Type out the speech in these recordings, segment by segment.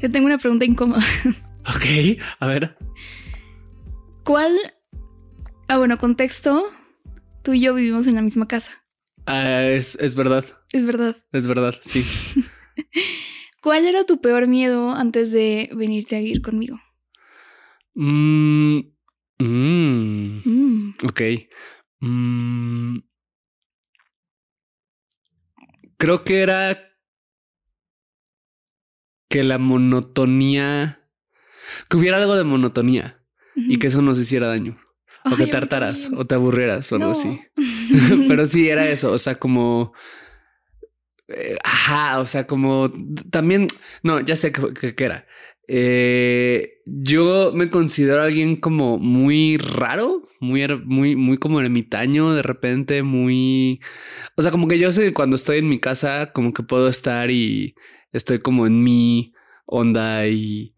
te tengo una pregunta incómoda. Ok, a ver. ¿Cuál... Ah, bueno, contexto. Tú y yo vivimos en la misma casa. Ah, es, es verdad, Es verdad. es verdad, sí. ¿Cuál era tu peor miedo antes de venirte a vivir conmigo? Mm, mm, Mm, ok. Mm, creo que era que la monotonía, que hubiera algo de monotonía y que eso nos hiciera daño. O Ay, que te hartaras o te aburrieras o algo así. Pero sí, era eso. O sea, como. eh, ajá, o sea, como también. No, ya sé qué era. Eh, yo me considero alguien como muy raro, muy, muy, muy como ermitaño de repente, muy. O sea, como que yo sé que cuando estoy en mi casa, como que puedo estar y estoy como en mi onda y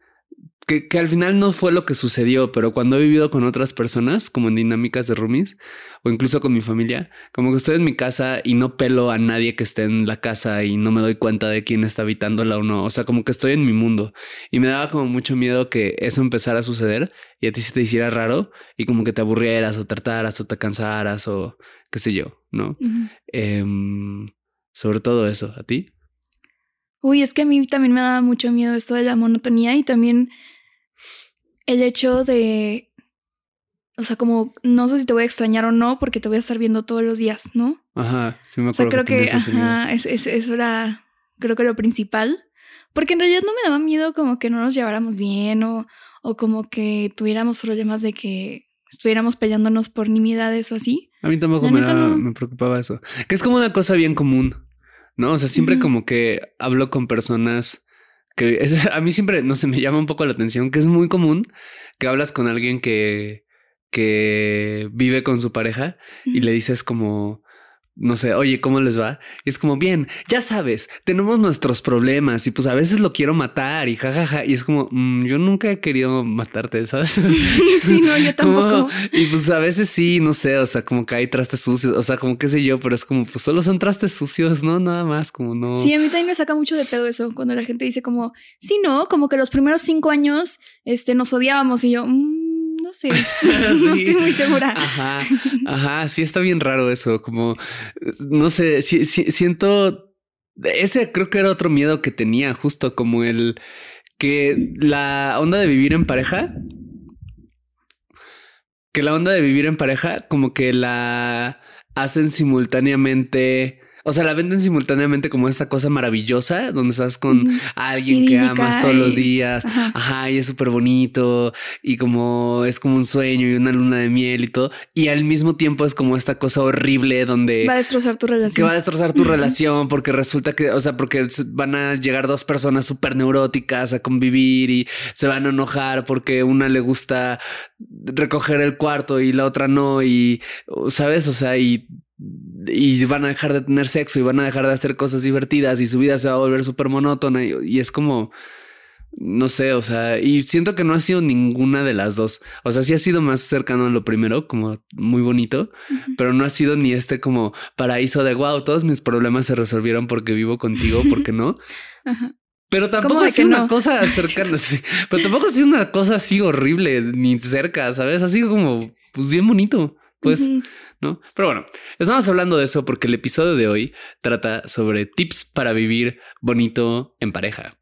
que, que al final no fue lo que sucedió, pero cuando he vivido con otras personas, como en dinámicas de roomies o incluso con mi familia, como que estoy en mi casa y no pelo a nadie que esté en la casa y no me doy cuenta de quién está habitándola o no. O sea, como que estoy en mi mundo y me daba como mucho miedo que eso empezara a suceder y a ti se te hiciera raro y como que te aburrieras o trataras o te cansaras o qué sé yo, ¿no? Em, sobre todo eso, ¿a ti? Uy, es que a mí también me daba mucho miedo esto de la monotonía y también el hecho de, o sea, como no sé si te voy a extrañar o no porque te voy a estar viendo todos los días, ¿no? Ajá, sí me O sea, acuerdo creo que, ajá, es- es- eso era, creo que lo principal. Porque en realidad no me daba miedo como que no nos lleváramos bien o, o como que tuviéramos problemas de que estuviéramos peleándonos por nimiedades o así. A mí tampoco me, no. me preocupaba eso. Que es como una cosa bien común, ¿no? O sea, siempre como que hablo con personas que es- a mí siempre, no sé, me llama un poco la atención, que es muy común que hablas con alguien que, que vive con su pareja y le dices como, no sé, oye, ¿cómo les va? Y es como, bien, ya sabes, tenemos nuestros problemas y pues a veces lo quiero matar y jajaja. Y es como, "Mm, yo nunca he querido matarte, ¿sabes? sí, no, yo Como- tampoco. y pues a veces sí, no sé, o sea, como que hay trastes sucios, o sea, como qué sé yo, pero es como, pues solo son trastes sucios, ¿no? Nada más, como no. Sí, a mí también me saca mucho de pedo eso, cuando la gente dice como, sí, no, como que los primeros cinco años este, nos odiábamos y yo, "Mm, no sé, no estoy muy segura. Ajá, ajá, sí está bien raro eso, como, no sé, sí, siento, ese creo que era otro miedo que tenía, justo como el que la onda de vivir en pareja, que la onda de vivir en pareja, como que la hacen simultáneamente. O sea, la venden simultáneamente como esta cosa maravillosa donde estás con alguien que amas todos los días. Ajá. Ajá, y es súper bonito y como es como un sueño y una luna de miel y todo. Y al mismo tiempo es como esta cosa horrible donde Va a destrozar tu que relación. va a destrozar tu relación porque resulta que, o sea, porque van a llegar dos personas súper neuróticas a convivir y se van a enojar porque una le gusta recoger el cuarto y la otra no y, ¿sabes? O sea, y, y van a dejar de tener sexo y van a dejar de hacer cosas divertidas y su vida se va a volver súper monótona y, y es como... No sé, o sea, y siento que no ha sido ninguna de las dos. O sea, sí ha sido más cercano a lo primero, como muy bonito, pero no ha sido ni este como paraíso de wow, todos mis problemas se resolvieron porque vivo contigo, porque no. Ajá. Pero tampoco sido una no? cosa cercana, sí. pero tampoco ha sido una cosa así horrible ni cerca, ¿sabes? Ha sido como, pues bien bonito, pues. ¿No? Pero bueno, estamos hablando de eso porque el episodio de hoy trata sobre tips para vivir bonito en pareja.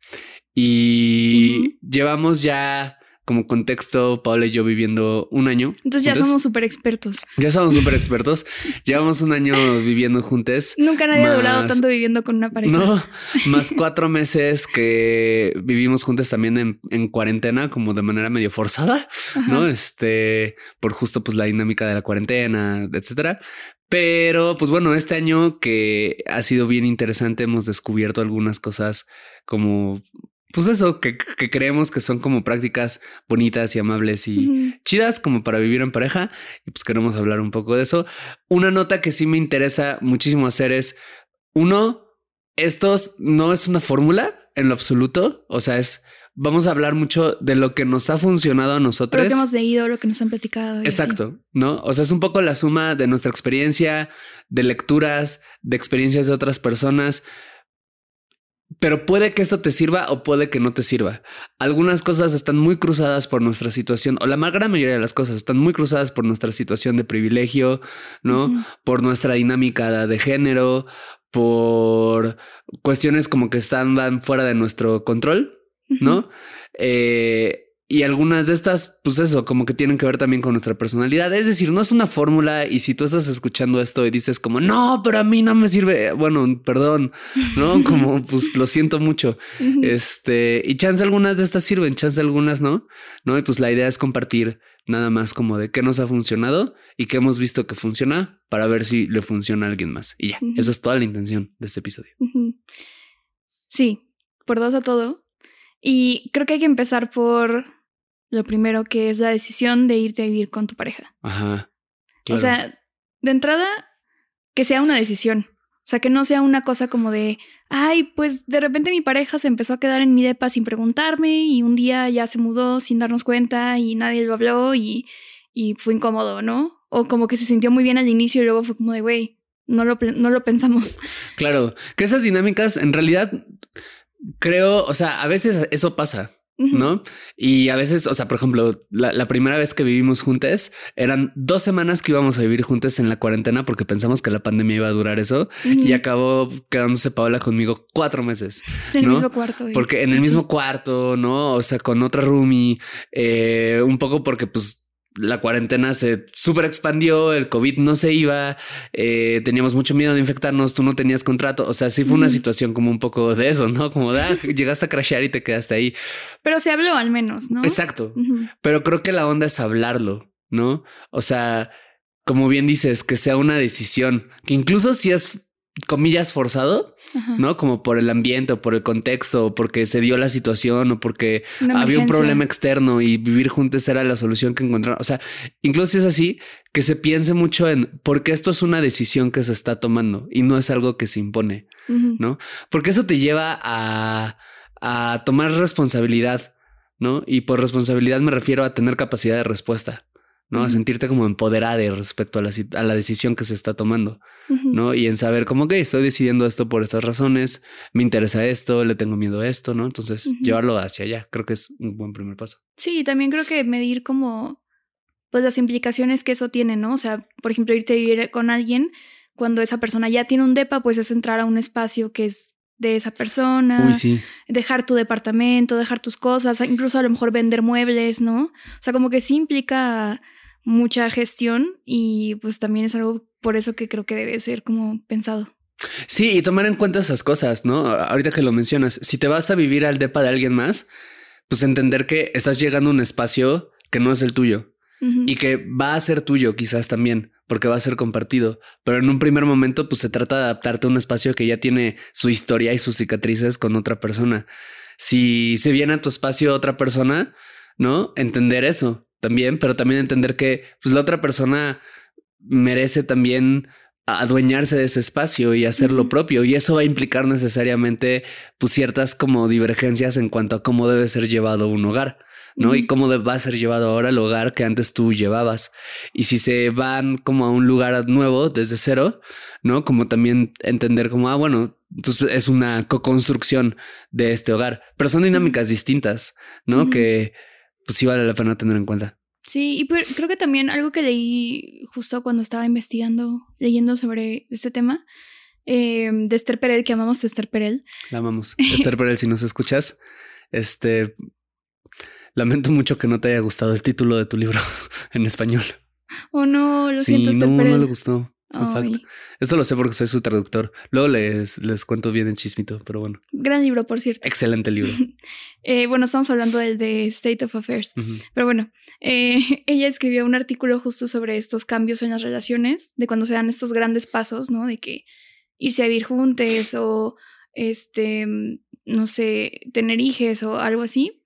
Y llevamos ya como contexto, Paula y yo viviendo un año. Entonces ya somos súper expertos. Ya somos súper expertos. Llevamos un año viviendo juntos. Nunca nadie ha durado tanto viviendo con una pareja. No, más cuatro meses que vivimos juntos también en, en, cuarentena, como de manera medio forzada, ¿no? Este, por justo pues la dinámica de la cuarentena, etcétera. Pero pues bueno, este año que ha sido bien interesante, hemos descubierto algunas cosas como pues eso, que, creemos que son como prácticas bonitas y amables y chidas como para vivir en pareja. Y pues queremos hablar un poco de eso. Una nota que sí me interesa muchísimo hacer es, uno, estos no es una fórmula en lo absoluto, o sea, es... Vamos a hablar mucho de lo que nos ha funcionado a nosotros. Lo que hemos leído, lo que nos han platicado. Exacto, ¿no? O sea, es un poco la suma de nuestra experiencia, de lecturas, de experiencias de otras personas, pero puede que esto te sirva o puede que no te sirva. Algunas cosas están muy cruzadas por nuestra situación, o la gran mayoría de las cosas están muy cruzadas por nuestra situación de privilegio, ¿no? Por nuestra dinámica de género, por cuestiones como que están fuera de nuestro control, ¿no? eh, y algunas de estas, pues eso, como que tienen que ver también con nuestra personalidad. Es decir, no es una fórmula y si tú estás escuchando esto y dices como, no, pero a mí no me sirve, bueno, perdón, ¿no? Como, pues lo siento mucho. Este, y chance algunas de estas sirven, chance algunas no, ¿no? Y pues la idea es compartir nada más como de qué nos ha funcionado y qué hemos visto que funciona para ver si le funciona a alguien más. Y ya, esa es toda la intención de este episodio. Sí, por dos a todo. Y creo que hay que empezar por lo primero que es la decisión de irte a vivir con tu pareja. Ajá. O sea, de entrada, que sea una decisión. O sea, que no sea una cosa como de, ay, pues de repente mi pareja se empezó a quedar en mi depa sin preguntarme y un día ya se mudó sin darnos cuenta y nadie lo habló y, y fue incómodo, ¿no? O como que se sintió muy bien al inicio y luego fue como de, güey, no lo, no lo pensamos. Claro, que esas dinámicas en realidad creo, o sea, a veces eso pasa. ¿No? Y a veces, o sea, por ejemplo, la, primera vez que vivimos juntos eran dos semanas que íbamos a vivir juntos en la cuarentena porque pensamos que la pandemia iba a durar eso y acabó quedándose Paola conmigo cuatro meses. En el mismo cuarto. Porque en el mismo cuarto, ¿no? O sea, con otra roomie, eh, un poco porque pues la cuarentena se súper expandió, el COVID no se iba, eh, teníamos mucho miedo de infectarnos, tú no tenías contrato, o sea, sí fue una situación como un poco de eso, ¿no? Como de, ah, llegaste a crashear y te quedaste ahí. Pero se habló al menos, ¿no? Exacto, pero creo que la onda es hablarlo, ¿no? O sea, como bien dices, que sea una decisión, que incluso si es comillas forzado, ¿no? Como por el ambiente o por el contexto o porque se dio la situación o porque había un problema externo y vivir juntos era la solución que encontraron. O sea, incluso es así que se piense mucho en porque esto es una decisión que se está tomando y no es algo que se impone, ¿no? Porque eso te lleva a, a tomar responsabilidad, ¿no? Y por responsabilidad me refiero a tener capacidad de respuesta. ¿No? A sentirte como empoderada respecto a la, a la, decisión que se está tomando, ¿no? Y en saber como que estoy decidiendo esto por estas razones, me interesa esto, le tengo miedo a esto, ¿no? Entonces, llevarlo hacia allá, creo que es un buen primer paso. Sí, también creo que medir como, pues las implicaciones que eso tiene, ¿no? O sea, por ejemplo, irte a vivir con alguien cuando esa persona ya tiene un DEPA, pues es entrar a un espacio que es de esa persona, Uy, sí. dejar tu departamento, dejar tus cosas, incluso a lo mejor vender muebles, ¿no? O sea, como que sí implica mucha gestión y pues también es algo por eso que creo que debe ser como pensado. Sí, y tomar en cuenta esas cosas, ¿no? Ahorita que lo mencionas, si te vas a vivir al depa de alguien más, pues entender que estás llegando a un espacio que no es el tuyo y que va a ser tuyo quizás también, porque va a ser compartido, pero en un primer momento pues se trata de adaptarte a un espacio que ya tiene su historia y sus cicatrices con otra persona. Si se viene a tu espacio otra persona, ¿no? Entender eso, también, pero también entender que pues, la otra persona merece también adueñarse de ese espacio y hacer lo propio. Y eso va a implicar necesariamente pues, ciertas como divergencias en cuanto a cómo debe ser llevado un hogar. ¿no? Y cómo va a ser llevado ahora el hogar que antes tú llevabas. Y si se van como a un lugar nuevo desde cero, ¿no? Como también entender como, ah, bueno, entonces es una co-construcción de este hogar, pero son dinámicas distintas, ¿no? Que pues sí vale la pena tener en cuenta. Sí, y pues creo que también algo que leí justo cuando estaba investigando, leyendo sobre este tema, eh, de Esther Perel, que amamos Esther Perel. La amamos. Esther Perel, si nos escuchas, este, lamento mucho que no te haya gustado el título de tu libro en español. Oh no, lo sí, siento, Esther no, Perel. no le gustó. Esto lo sé porque soy su traductor. Luego les, les cuento bien en chismito, pero bueno. Gran libro, por cierto. Excelente libro. Eh, bueno, estamos hablando del de State of Affairs. Pero bueno, eh, ella escribió un artículo justo sobre estos cambios en las relaciones, de cuando se dan estos grandes pasos, ¿no? De que irse a vivir juntos o, este, no sé, tener hijos o algo así,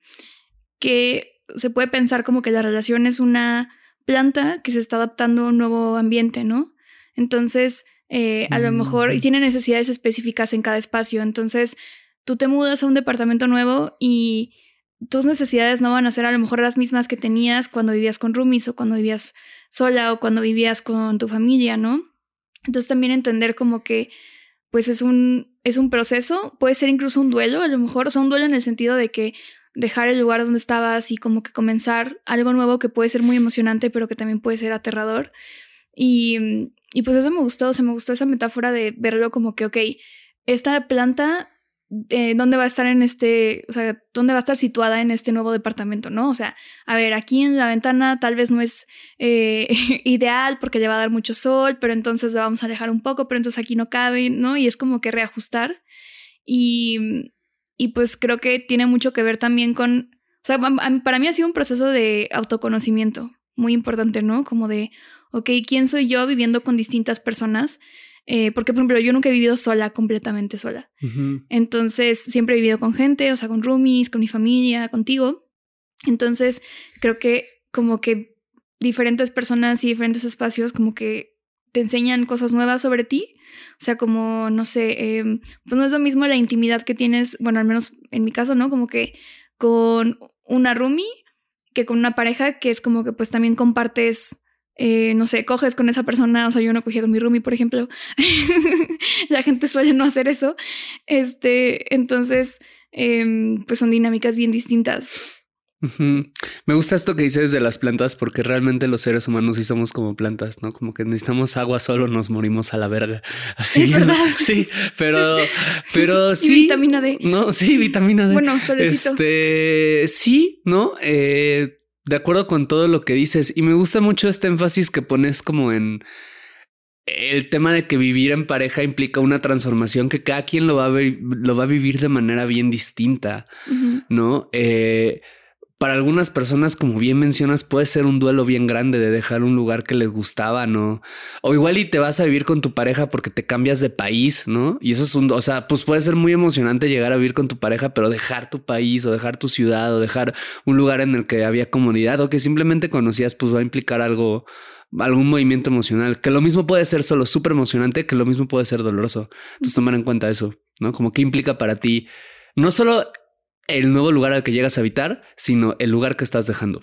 que se puede pensar como que la relación es una planta que se está adaptando a un nuevo ambiente, ¿no? Entonces, eh, a lo mejor, y Ujú. tiene necesidades específicas en cada espacio, entonces tú te mudas a un departamento nuevo y tus necesidades no van a ser a lo mejor las mismas que tenías cuando vivías con roomies o cuando vivías sola o cuando vivías con tu familia, ¿no? Entonces también entender como que pues es un, es un proceso, puede ser incluso un duelo, a lo mejor, o sea, un duelo en el sentido de que dejar el lugar donde estabas y como que comenzar algo nuevo que puede ser muy emocionante, pero que también puede ser aterrador. Y, y pues eso me gustó, o sea, me gustó esa metáfora de verlo como que, ok, esta planta eh, dónde va a estar en este, o sea, dónde va a estar situada en este nuevo departamento, ¿no? O sea, a ver, aquí en la ventana tal vez no es eh, ideal porque le va a dar mucho sol, pero entonces la vamos a alejar un poco, pero entonces aquí no cabe, ¿no? Y es como que reajustar. Y, y pues creo que tiene mucho que ver también con, o sea, para mí ha sido un proceso de autoconocimiento muy importante, ¿no? Como de, ok, ¿quién soy yo viviendo con distintas personas? Eh, porque, por ejemplo, yo nunca he vivido sola, completamente sola. Entonces, siempre he vivido con gente, o sea, con roomies, con mi familia, contigo. Entonces, creo que como que diferentes personas y diferentes espacios como que te enseñan cosas nuevas sobre ti. O sea, como, no sé, em, pues no es lo mismo la intimidad que tienes, bueno, al menos en mi caso, ¿no? Como que con una roomie que con una pareja que es como que pues también compartes, eh, no sé, coges con esa persona, o sea, yo no cogía con mi roomie, por ejemplo. la gente suele no hacer eso. Este, entonces, em, pues son dinámicas bien distintas. Me gusta esto que dices de las plantas porque realmente los seres humanos sí somos como plantas, ¿no? Como que necesitamos agua solo nos morimos a la verga. Así. Es verdad. Sí, pero, pero Y sí. vitamina D. No, sí, vitamina D. Bueno, solecito. Este, sí, ¿no? Eh, de acuerdo con todo lo que dices. Y me gusta mucho este énfasis que pones como en el tema de que vivir en pareja implica una transformación que cada quien lo va a, lo va a vivir de manera bien distinta. ¿no? Eh, para algunas personas, como bien mencionas, puede ser un duelo bien grande de dejar un lugar que les gustaba, ¿no? O igual y te vas a vivir con tu pareja porque te cambias de país, ¿no? Y eso es un, o sea, pues puede ser muy emocionante llegar a vivir con tu pareja, pero dejar tu país o dejar tu ciudad o dejar un lugar en el que había comunidad o que simplemente conocías, pues va a implicar algo, algún movimiento emocional, que lo mismo puede ser solo súper emocionante, que lo mismo puede ser doloroso. Entonces tomar en cuenta eso, ¿no? Como qué implica para ti, no solo el nuevo lugar al que llegas a habitar, sino el lugar que estás dejando.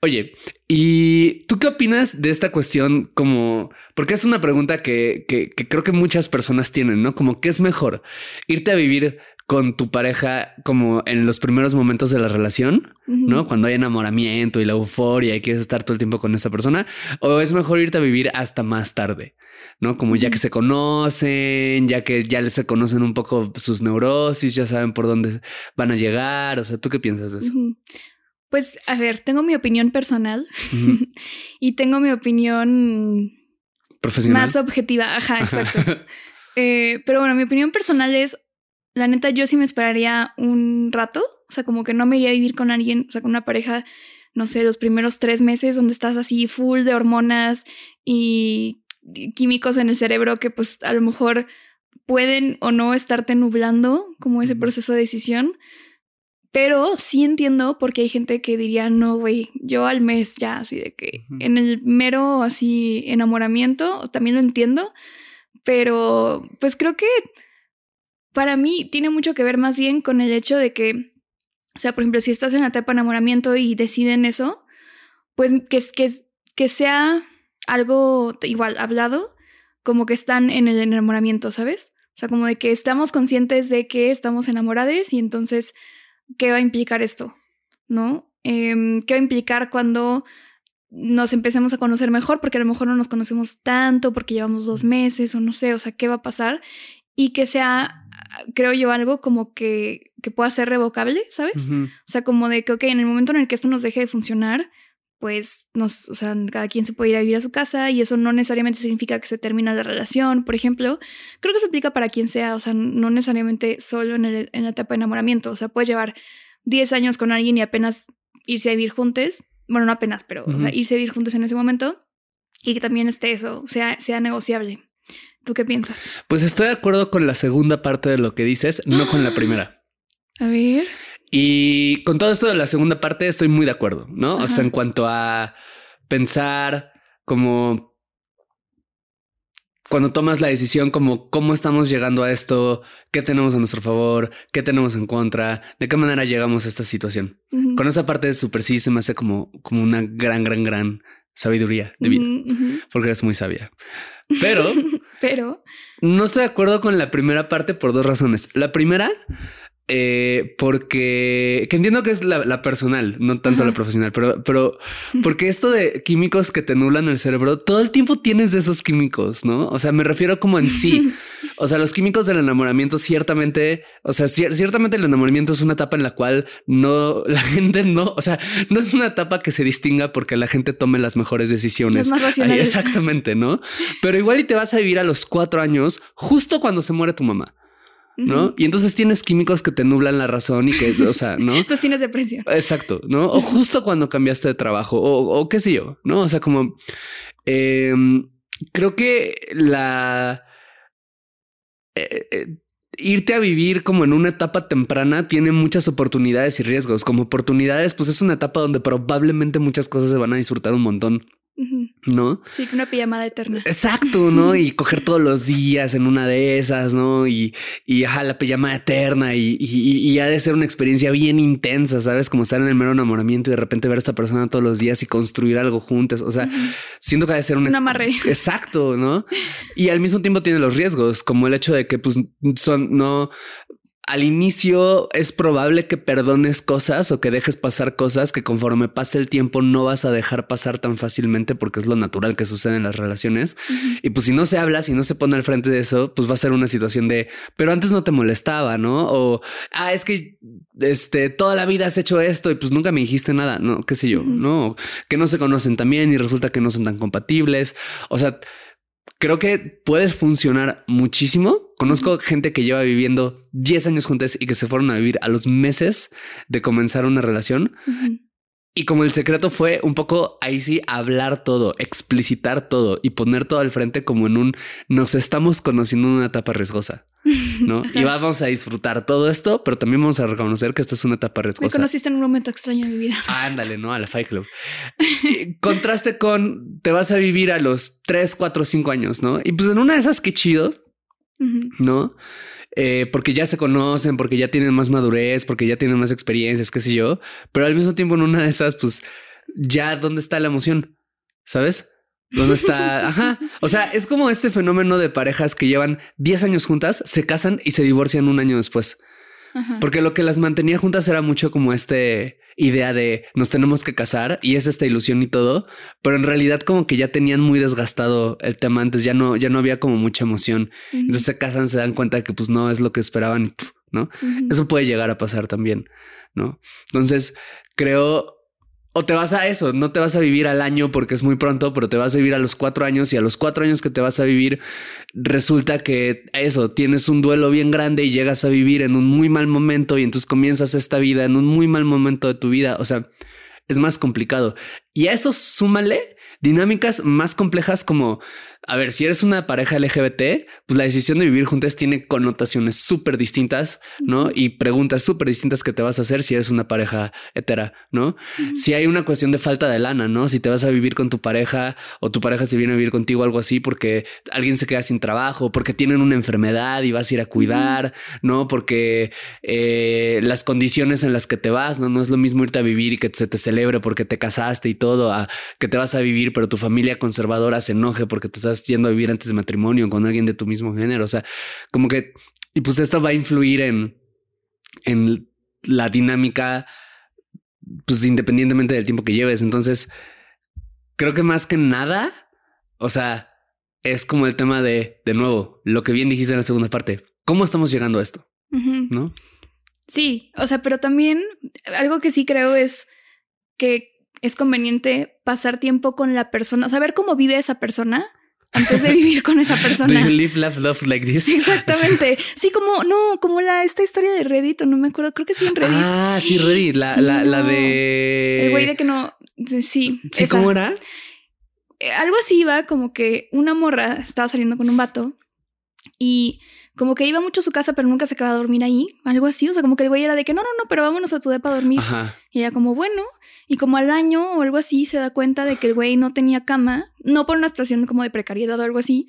Oye, ¿y tú qué opinas de esta cuestión? Como, porque es una pregunta que, que, que creo que muchas personas tienen, ¿no? Como, ¿qué es mejor? ¿Irte a vivir con tu pareja como en los primeros momentos de la relación. ¿no? Cuando hay enamoramiento y la euforia y quieres estar todo el tiempo con esa persona, o es mejor irte a vivir hasta más tarde, ¿no? Como ya que se conocen, ya que ya se conocen un poco sus neurosis, ya saben por dónde van a llegar, o sea, ¿tú qué piensas de eso? Pues, a ver, tengo mi opinión personal y tengo mi opinión Profesional. más objetiva. Ajá, exacto. Eh, pero bueno, mi opinión personal es, la neta, yo sí me esperaría un rato, o sea, como que no me iría a vivir con alguien, o sea, con una pareja, no sé, los primeros tres meses donde estás así full de hormonas y químicos en el cerebro que pues a lo mejor pueden o no estarte nublando como ese proceso de decisión. Pero sí entiendo porque hay gente que diría, no, güey, yo al mes ya, así de que en el mero así enamoramiento, también lo entiendo, pero pues creo que para mí tiene mucho que ver más bien con el hecho de que, o sea, por ejemplo, si estás en la etapa de enamoramiento y deciden eso, pues que, que, que sea algo igual hablado, como que están en el enamoramiento, ¿sabes? O sea, como de que estamos conscientes de que estamos enamorados y entonces, ¿qué va a implicar esto? ¿No? Em, ¿Qué va a implicar cuando nos empecemos a conocer mejor? Porque a lo mejor no nos conocemos tanto, porque llevamos dos meses o no sé, o sea, ¿qué va a pasar? Y que sea, creo yo, algo como que, que pueda ser revocable, ¿sabes? O sea, como de que, ok, en el momento en el que esto nos deje de funcionar, pues nos, o sea, cada quien se puede ir a vivir a su casa y eso no necesariamente significa que se termina la relación, por ejemplo. Creo que eso aplica para quien sea, o sea, no necesariamente solo en, el- en la etapa de enamoramiento. O sea, puedes llevar 10 años con alguien y apenas irse a vivir juntos. Bueno, no apenas, pero o sea, Ujú. irse a vivir juntos en ese momento y que también esté eso, sea, sea negociable. ¿Tú qué piensas? Pues estoy de acuerdo con la segunda parte de lo que dices, no con la primera. A ver. Y con todo esto de la segunda parte estoy muy de acuerdo, ¿no? O sea, en cuanto a pensar como cuando tomas la decisión como cómo estamos llegando a esto, qué tenemos a nuestro favor, qué tenemos en contra, de qué manera llegamos a esta situación. Con esa parte de super sí se me hace como, como una gran, gran, gran sabiduría de vida, porque eres muy sabia. Pero Pero. no estoy de acuerdo con la primera parte por dos razones. La primera, eh, porque que entiendo que es la, la personal, no tanto Ajá. la profesional, pero, pero porque esto de químicos que te nublan el cerebro, todo el tiempo tienes de esos químicos, ¿no? O sea, me refiero como en sí. O sea, los químicos del enamoramiento ciertamente, o sea, cier- ciertamente el enamoramiento es una etapa en la cual no, la gente no, o sea, no es una etapa que se distinga porque la gente tome las mejores decisiones. Es más Ay, racional. exactamente, ¿no? Pero igual y te vas a vivir a los cuatro años justo cuando se muere tu mamá, ¿no? Y entonces tienes químicos que te nublan la razón y que, o sea, ¿no? Entonces tienes depresión. Exacto, ¿no? O justo cuando cambiaste de trabajo o, o qué sé yo, ¿no? O sea, como em, creo que la... eh, eh, irte a vivir como en una etapa temprana tiene muchas oportunidades y riesgos. Como oportunidades, pues es una etapa donde probablemente muchas cosas se van a disfrutar un montón. ¿No? Sí, una pijamada eterna. Exacto, ¿no? Y coger todos los días en una de esas, ¿no? Y, y ajá, la pijama eterna y, y, ha de ser una experiencia bien intensa, ¿sabes? Como estar en el mero enamoramiento y de repente ver a esta persona todos los días y construir algo juntos. O sea, Ujú. siento que ha de ser una... Un amarre. Exacto, ¿no? Y al mismo tiempo tiene los riesgos, como el hecho de que pues son, no... Al inicio es probable que perdones cosas o que dejes pasar cosas que conforme pase el tiempo no vas a dejar pasar tan fácilmente porque es lo natural que sucede en las relaciones. Y pues si no se habla, si no se pone al frente de eso, pues va a ser una situación de, pero antes no te molestaba, ¿no? O, ah, es que, este, toda la vida has hecho esto y pues nunca me dijiste nada, ¿no? ¿Qué sé yo? ¿No? Que no se conocen también y resulta que no son tan compatibles. O sea, creo que puedes funcionar muchísimo. Conozco gente que lleva viviendo 10 años juntos y que se fueron a vivir a los meses de comenzar una relación. Y como el secreto fue un poco ahí sí hablar todo, explicitar todo y poner todo al frente como en un nos estamos conociendo en una etapa riesgosa, ¿no? y vamos a disfrutar todo esto, pero también vamos a reconocer que esta es una etapa Me riesgosa. conociste en un momento extraño de mi vida. Ándale, ¿no? A la Fight Club. Y contraste con te vas a vivir a los 3, 4, 5 años, ¿no? Y pues en una de esas, qué chido. ¿no? Eh, porque ya se conocen, porque ya tienen más madurez, porque ya tienen más experiencias, qué sé yo. Pero al mismo tiempo en una de esas, pues ya dónde está la emoción, ¿sabes? ¿Dónde está? Ajá. O sea, es como este fenómeno de parejas que llevan 10 años juntas, se casan y se divorcian un año después. Ajá. Porque lo que las mantenía juntas era mucho como este idea de nos tenemos que casar y es esta ilusión y todo, pero en realidad como que ya tenían muy desgastado el tema antes, ya no, ya no había como mucha emoción. Entonces se casan, se dan cuenta que pues no es lo que esperaban, ¿no? Eso puede llegar a pasar también, ¿no? Entonces, creo, o te vas a eso, no te vas a vivir al año porque es muy pronto, pero te vas a vivir a los cuatro años y a los cuatro años que te vas a vivir, resulta que eso, tienes un duelo bien grande y llegas a vivir en un muy mal momento y entonces comienzas esta vida en un muy mal momento de tu vida, o sea, es más complicado. Y a eso súmale dinámicas más complejas como, a ver, si eres una pareja LGBT, pues la decisión de vivir juntas tiene connotaciones súper distintas, ¿no? Y preguntas súper distintas que te vas a hacer si eres una pareja hetera, ¿no? Si hay una cuestión de falta de lana, ¿no? Si te vas a vivir con tu pareja o tu pareja se viene a vivir contigo, algo así, porque alguien se queda sin trabajo, porque tienen una enfermedad y vas a ir a cuidar, ¿no? Porque eh, las condiciones en las que te vas, ¿no? No es lo mismo irte a vivir y que se te celebre porque te casaste y todo, a que te vas a vivir, pero tu familia conservadora se enoje porque te estás yendo a vivir antes de matrimonio con alguien de tu mismo género. O sea, como que, y pues esto va a influir en, en la dinámica pues independientemente del tiempo que lleves. Entonces, creo que más que nada, o sea, es como el tema de, de nuevo, lo que bien dijiste en la segunda parte. ¿Cómo estamos llegando a esto? ¿No? Sí, o sea, pero también algo que sí creo es que es conveniente pasar tiempo con la persona, saber cómo vive esa persona antes de vivir con esa Do persona. you live, laugh, love like this? Exactamente. Sí, como, no, como la, esta historia de Reddit, o no me acuerdo, creo que sí en Reddit. Ah, sí, Reddit, la, Sí, la, la de. El güey de que no, sí, Sí, esa. ¿cómo era? Eh, algo así iba, como que una morra estaba saliendo con un vato y como que iba mucho a su casa, pero nunca se quedaba a dormir ahí, algo así. O sea, como que el güey era de que no, no, no, pero vámonos a tu depa a dormir. Ajá. Y ella como, bueno, y como al año o algo así se da cuenta de que el güey no tenía cama, no por una situación como de precariedad o algo así,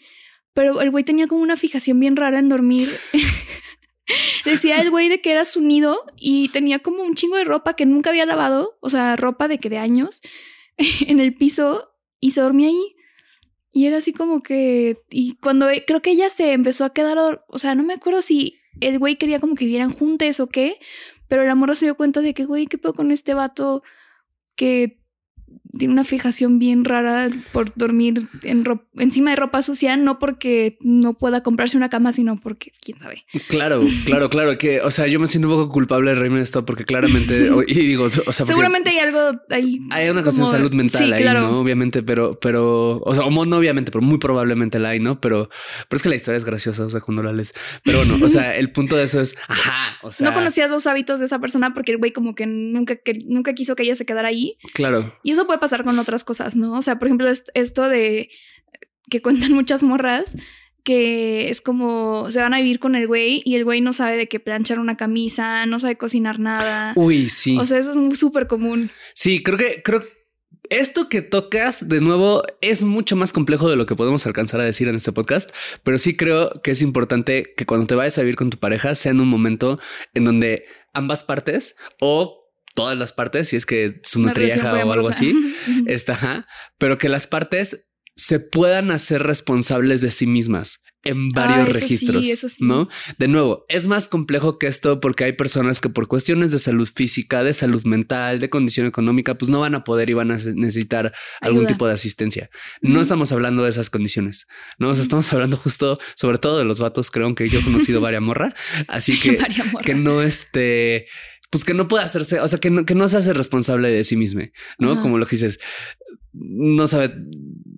pero el güey tenía como una fijación bien rara en dormir. Decía el güey de que era su nido y tenía como un chingo de ropa que nunca había lavado, o sea, ropa de que de años, en el piso y se dormía ahí. Y era así como que, y cuando e- creo que ella se empezó a quedar, o sea, no me acuerdo si el güey quería como que vivieran juntos o qué, pero la morra se dio cuenta de que, güey, ¿qué pedo con este vato que tiene una fijación bien rara por dormir en encima de ropa sucia? No porque no pueda comprarse una cama, sino porque, quién sabe. Claro, claro, claro. Que, o sea, yo me siento un poco culpable de reírme de esto porque claramente, y digo, o sea, Seguramente hay algo ahí. hay una cuestión de salud mental Sí, ahí, claro. ¿no? Obviamente, pero, pero, o sea, no obviamente, pero muy probablemente la hay, ¿no? Pero, pero es que la historia es graciosa, o sea, cuando la lees. Pero bueno, o sea, el punto de eso es, ajá, o sea, no conocías los hábitos de esa persona porque el güey como que nunca, que nunca quiso que ella se quedara ahí. Claro, Y eso puede pasar con otras cosas, ¿no? O sea, por ejemplo, est- esto de que cuentan muchas morras que es como se van a vivir con el güey y el güey no sabe de qué planchar una camisa, no sabe cocinar nada. uy, sí. O sea, eso es súper común. Sí, creo que creo esto que tocas de nuevo es mucho más complejo de lo que podemos alcanzar a decir en este podcast, pero sí creo que es importante que cuando te vayas a vivir con tu pareja sea en un momento en donde ambas partes o todas las partes, si es que es una, Una o algo así, está, pero que las partes se puedan hacer responsables de sí mismas en varios Ah, sí, registros, eso sí. ¿no? De nuevo, es más complejo que esto porque hay personas que por cuestiones de salud física, de salud mental, de condición económica, pues no van a poder y van a necesitar algún tipo de asistencia. No estamos hablando de esas condiciones, no, o sea, estamos hablando justo sobre todo de los vatos, creo que yo he conocido varias morra, así que que no este, pues que no puede hacerse, o sea, que no, que no se hace responsable de sí mismo, ¿no? Ajá. Como lo que dices, no sabe,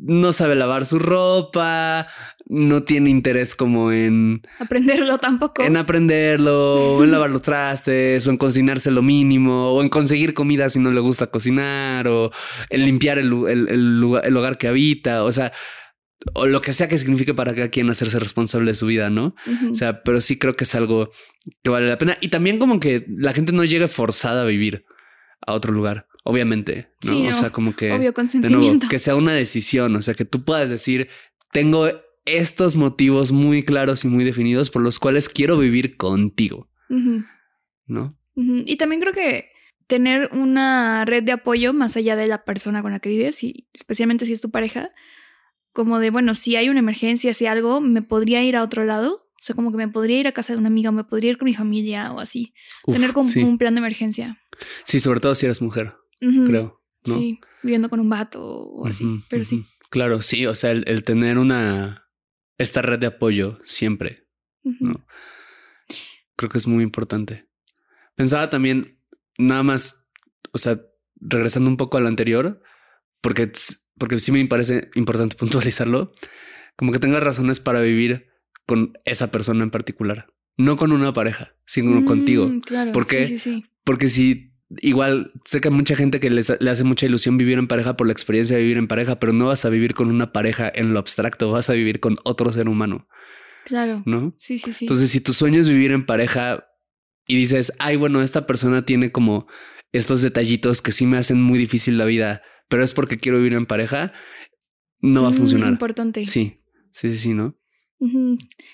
no sabe lavar su ropa, no tiene interés como en, Aprenderlo tampoco. en aprenderlo, o en lavar los trastes, o en cocinarse lo mínimo, o en conseguir comida si no le gusta cocinar, o en limpiar el, el- el lugar, el hogar que habita, o sea, o lo que sea que signifique para cada quien hacerse responsable de su vida, ¿no? O sea, pero sí creo que es algo que vale la pena. Y también como que la gente no llegue forzada a vivir a otro lugar, obviamente, ¿no? Sí, o sea, como que... Obvio, de nuevo, que sea una decisión, o sea, que tú puedas decir, tengo estos motivos muy claros y muy definidos por los cuales quiero vivir contigo. ¿no? Y también creo que tener una red de apoyo más allá de la persona con la que vives y especialmente si es tu pareja, como de, bueno, si hay una emergencia, si algo, me podría ir a otro lado. O sea, como que me podría ir a casa de una amiga, me podría ir con mi familia o así. Uf, tener como sí. un plan de emergencia. Sí, sobre todo si eres mujer, creo. ¿no? Sí, viviendo con un vato o así. Pero sí. Claro, sí, o sea, el, el tener una, esta red de apoyo siempre. ¿no? Creo que es muy importante. Pensaba también, nada más, o sea, regresando un poco a lo anterior, porque, porque sí me parece importante puntualizarlo, como que tengas razones para vivir con esa persona en particular, no con una pareja, sino Mm, contigo. Claro. Porque- Sí, sí, sí. Porque si igual sé que hay mucha gente que les- le hace mucha ilusión vivir en pareja por la experiencia de vivir en pareja, pero no vas a vivir con una pareja en lo abstracto, vas a vivir con otro ser humano, Claro. ¿no? Sí, sí, sí. Entonces, si tu sueño es vivir en pareja y dices, ay, bueno, esta persona tiene como estos detallitos que sí me hacen muy difícil la vida, pero es porque quiero vivir en pareja, no va a Mm, funcionar. Importante. Sí, sí, sí, sí, ¿no?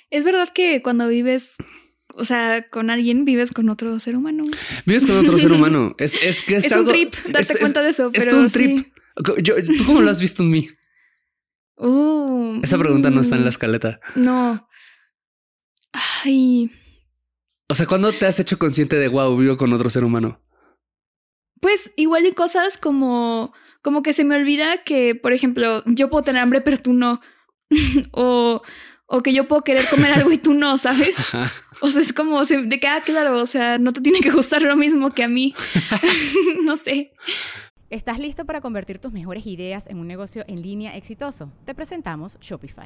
Es verdad que cuando vives, o sea, con alguien, vives con otro ser humano. Vives con otro ser humano. Es, es que es, Es, algo. un trip, darte es- es- cuenta de eso. es pero un trip. sí. Yo, ¿Tú cómo lo has visto en mí? Uh, Esa pregunta no está en la mm, escaleta. No. Ay, O sea, ¿cuándo te has hecho consciente de wow, vivo con otro ser humano? Pues igual hay cosas como, como que se me olvida que, por ejemplo, yo puedo tener hambre, pero tú no. o, o que yo puedo querer comer algo y tú no, ¿sabes? O sea, es como de que, ah, claro, o sea, no te tiene que gustar lo mismo que a mí. no sé. ¿Estás listo para convertir tus mejores ideas en un negocio en línea exitoso? Te presentamos Shopify.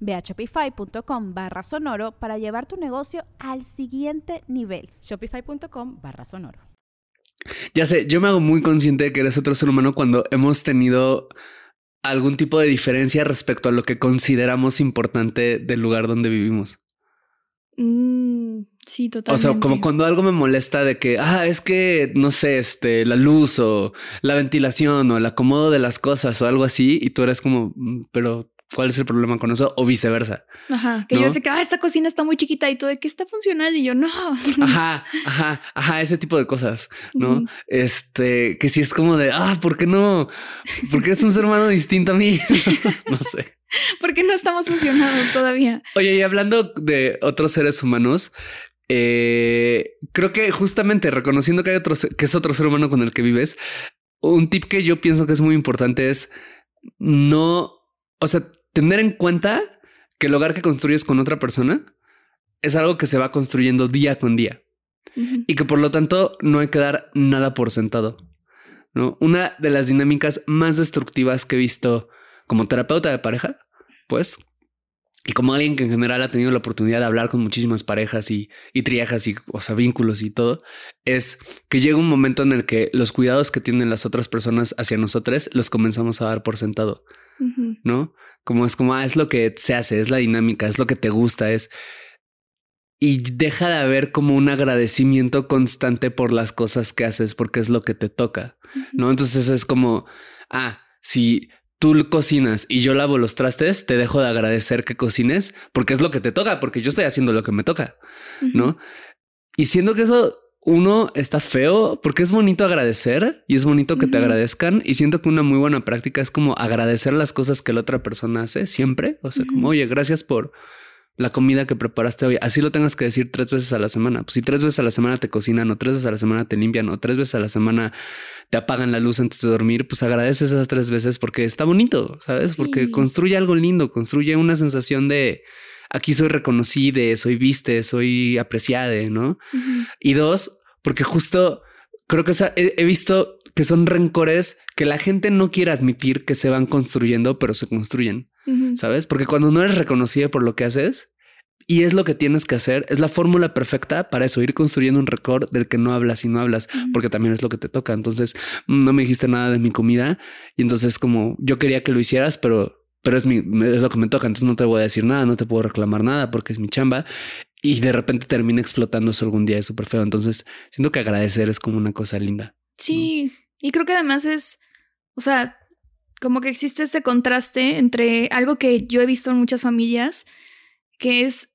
Ve a shopify.com barra sonoro para llevar tu negocio al siguiente nivel. Shopify.com barra sonoro. Ya sé, yo me hago muy consciente de que eres otro ser humano cuando hemos tenido algún tipo de diferencia respecto a lo que consideramos importante del lugar donde vivimos. Mm, sí, totalmente. O sea, como cuando algo me molesta de que, ah, es que, no sé, este, la luz o la ventilación o el acomodo de las cosas o algo así, y tú eres como, mm, pero cuál es el problema con eso o viceversa. Ajá, que yo sé que ah, esta cocina está muy chiquita y todo de que está funcional y yo no. Ajá, ajá, ajá, ese tipo de cosas, ¿no? Este, que si es como de, ah, ¿por qué no? Porque es un ser humano distinto a mí. no sé. Porque no estamos funcionados todavía. Oye, y hablando de otros seres humanos, eh, creo que justamente reconociendo que hay otro, que es otro ser humano con el que vives, un tip que yo pienso que es muy importante es no, o sea, tener en cuenta que el hogar que construyes con otra persona es algo que se va construyendo día con día y que por lo tanto no hay que dar nada por sentado. ¿no? Una de las dinámicas más destructivas que he visto como terapeuta de pareja, pues, y como alguien que en general ha tenido la oportunidad de hablar con muchísimas parejas y, y triajas y, o sea, vínculos y todo, es que llega un momento en el que los cuidados que tienen las otras personas hacia nosotros los comenzamos a dar por sentado, ¿no? Como es como, ah, es lo que se hace, es la dinámica, es lo que te gusta, es... Y deja de haber como un agradecimiento constante por las cosas que haces porque es lo que te toca, ¿no? Entonces es como, ah, si tú cocinas y yo lavo los trastes, te dejo de agradecer que cocines porque es lo que te toca, porque yo estoy haciendo lo que me toca, ¿no? Y siendo que eso uno está feo porque es bonito agradecer y es bonito que te agradezcan. Y siento que una muy buena práctica es como agradecer las cosas que la otra persona hace siempre, o sea, como, oye, gracias por la comida que preparaste hoy, así lo tengas que decir tres veces a la semana. Pues si tres veces a la semana te cocinan o tres veces a la semana te limpian o tres veces a la semana te apagan la luz antes de dormir, pues agradeces esas tres veces porque está bonito, ¿sabes? Porque construye algo lindo, construye una sensación de aquí soy reconocida, soy viste, soy apreciada, ¿no? Y dos, porque justo creo que he, visto que son rencores que la gente no quiere admitir que se van construyendo, pero se construyen, ¿sabes? Porque cuando no eres reconocida por lo que haces y es lo que tienes que hacer, es la fórmula perfecta para eso, ir construyendo un récord del que no hablas y no hablas, porque también es lo que te toca. Entonces, no me dijiste nada de mi comida y entonces como yo quería que lo hicieras, pero pero es, mi, es lo que me toca, entonces no te voy a decir nada, no te puedo reclamar nada porque es mi chamba y de repente termina explotando eso algún día, es súper feo. Entonces, siento que agradecer es como una cosa linda. Sí, y creo que además es, o sea, como que existe este contraste entre algo que yo he visto en muchas familias, que es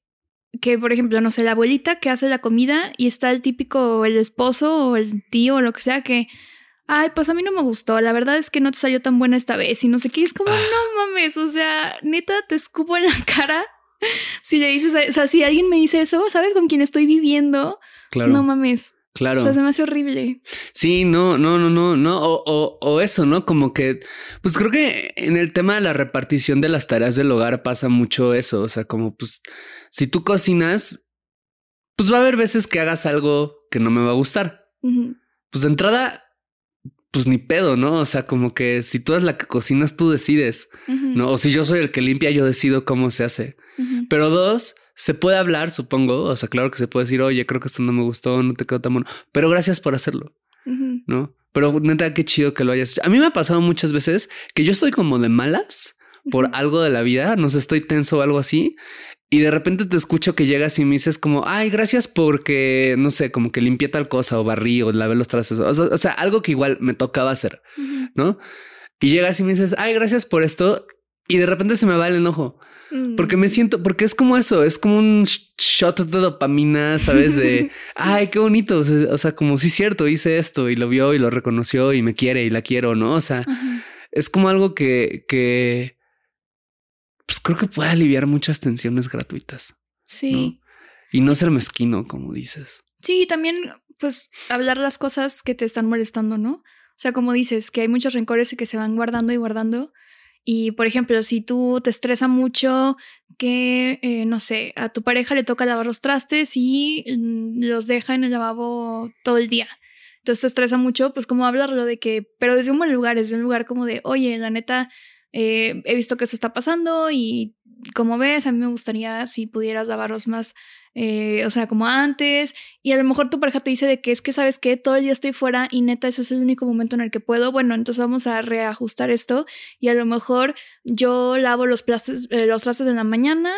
que, por ejemplo, no sé, la abuelita que hace la comida y está el típico, el esposo o el tío o lo que sea que ay, pues a mí no me gustó, la verdad es que no te salió tan buena esta vez y no sé qué, es como, ah. no mames, o sea, neta, te escupo en la cara. Si le dices, o sea, si alguien me dice eso, ¿sabes con quién estoy viviendo? Claro. No mames. Claro. O sea, es demasiado horrible. Sí, no, no, no, no, no. O, o, o, eso, ¿no? Como que, pues creo que en el tema de la repartición de las tareas del hogar pasa mucho eso. O sea, como pues, si tú cocinas, pues va a haber veces que hagas algo que no me va a gustar. Pues de entrada, pues ni pedo, ¿no? O sea, como que si tú eres la que cocinas, tú decides, ¿no? O si yo soy el que limpia, yo decido cómo se hace. Pero dos, se puede hablar, supongo. O sea, claro que se puede decir, oye, creo que esto no me gustó, no te quedó tan bueno, pero gracias por hacerlo. ¿no? Pero neta, qué chido que lo hayas hecho. A mí me ha pasado muchas veces que yo estoy como de malas por algo de la vida, no sé, estoy tenso o algo así. Y de repente te escucho que llegas y me dices como, ay, gracias porque, no sé, como que limpié tal cosa o barrí o lavé los trastes. O sea, o sea, algo que igual me tocaba hacer. ¿no? Y llegas y me dices, ay, gracias por esto. Y de repente se me va el enojo. Mm. Porque me siento, porque es como eso, es como un sh- shot de dopamina, ¿sabes? De, ay, qué bonito. O sea, o sea, como sí es cierto, hice esto y lo vio y lo reconoció y me quiere y la quiero, ¿no? O sea, Ajá. es como algo que, que, pues creo que puede aliviar muchas tensiones gratuitas Sí. y no ser mezquino, como dices. Sí, también, pues, hablar las cosas que te están molestando, ¿no? O sea, como dices, que hay muchos rencores y que se van guardando y guardando. Y, por ejemplo, si tú te estresa mucho que, eh, no sé, a tu pareja le toca lavar los trastes y mm, los deja en el lavabo todo el día. Entonces te estresa mucho, pues como hablarlo de que, pero desde un buen lugar, desde un lugar como de, oye, la neta, eh, he visto que eso está pasando y como ves, a mí me gustaría si pudieras lavarlos más, eh, o sea, como antes. Y a lo mejor tu pareja te dice de que es que, ¿sabes que Todo el día estoy fuera y neta, ese es el único momento en el que puedo. Bueno, entonces vamos a reajustar esto y a lo mejor yo lavo los, plastes, eh, los en la mañana,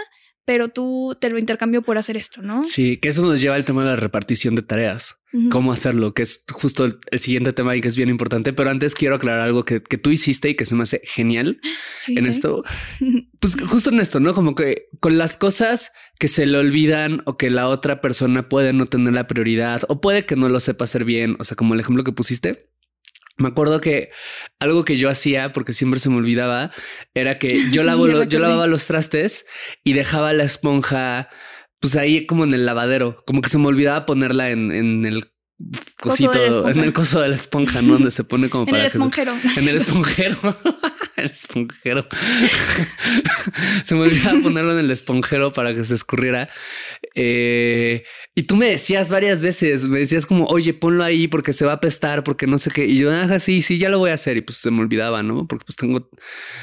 pero tú te lo intercambio por hacer esto, ¿no? Sí, que eso nos lleva al tema de la repartición de tareas. Cómo hacerlo, que es justo el, el siguiente tema y que es bien importante. Pero antes quiero aclarar algo que, que tú hiciste y que se me hace genial ¿Qué en hice? esto. Pues justo en esto, ¿no? Como que con las cosas que se le olvidan o que la otra persona puede no tener la prioridad o puede que no lo sepa hacer bien. O sea, como el ejemplo que pusiste. Me acuerdo que algo que yo hacía, porque siempre se me olvidaba, era que yo, lavo lo- yo lavaba los trastes y dejaba la esponja, pues ahí como en el lavadero, como que se me olvidaba ponerla en, en el cosito, en el coso de la esponja, ¿no? Donde se pone como En para el que se- esponjero. en el esponjero. el esponjero. se me olvidaba ponerlo en el esponjero para que se escurriera. Eh, y tú me decías varias veces, me decías como, oye, ponlo ahí porque se va a apestar, porque no sé qué. Y yo, ah, sí, sí, ya lo voy a hacer. Y pues se me olvidaba, ¿no? Porque pues tengo,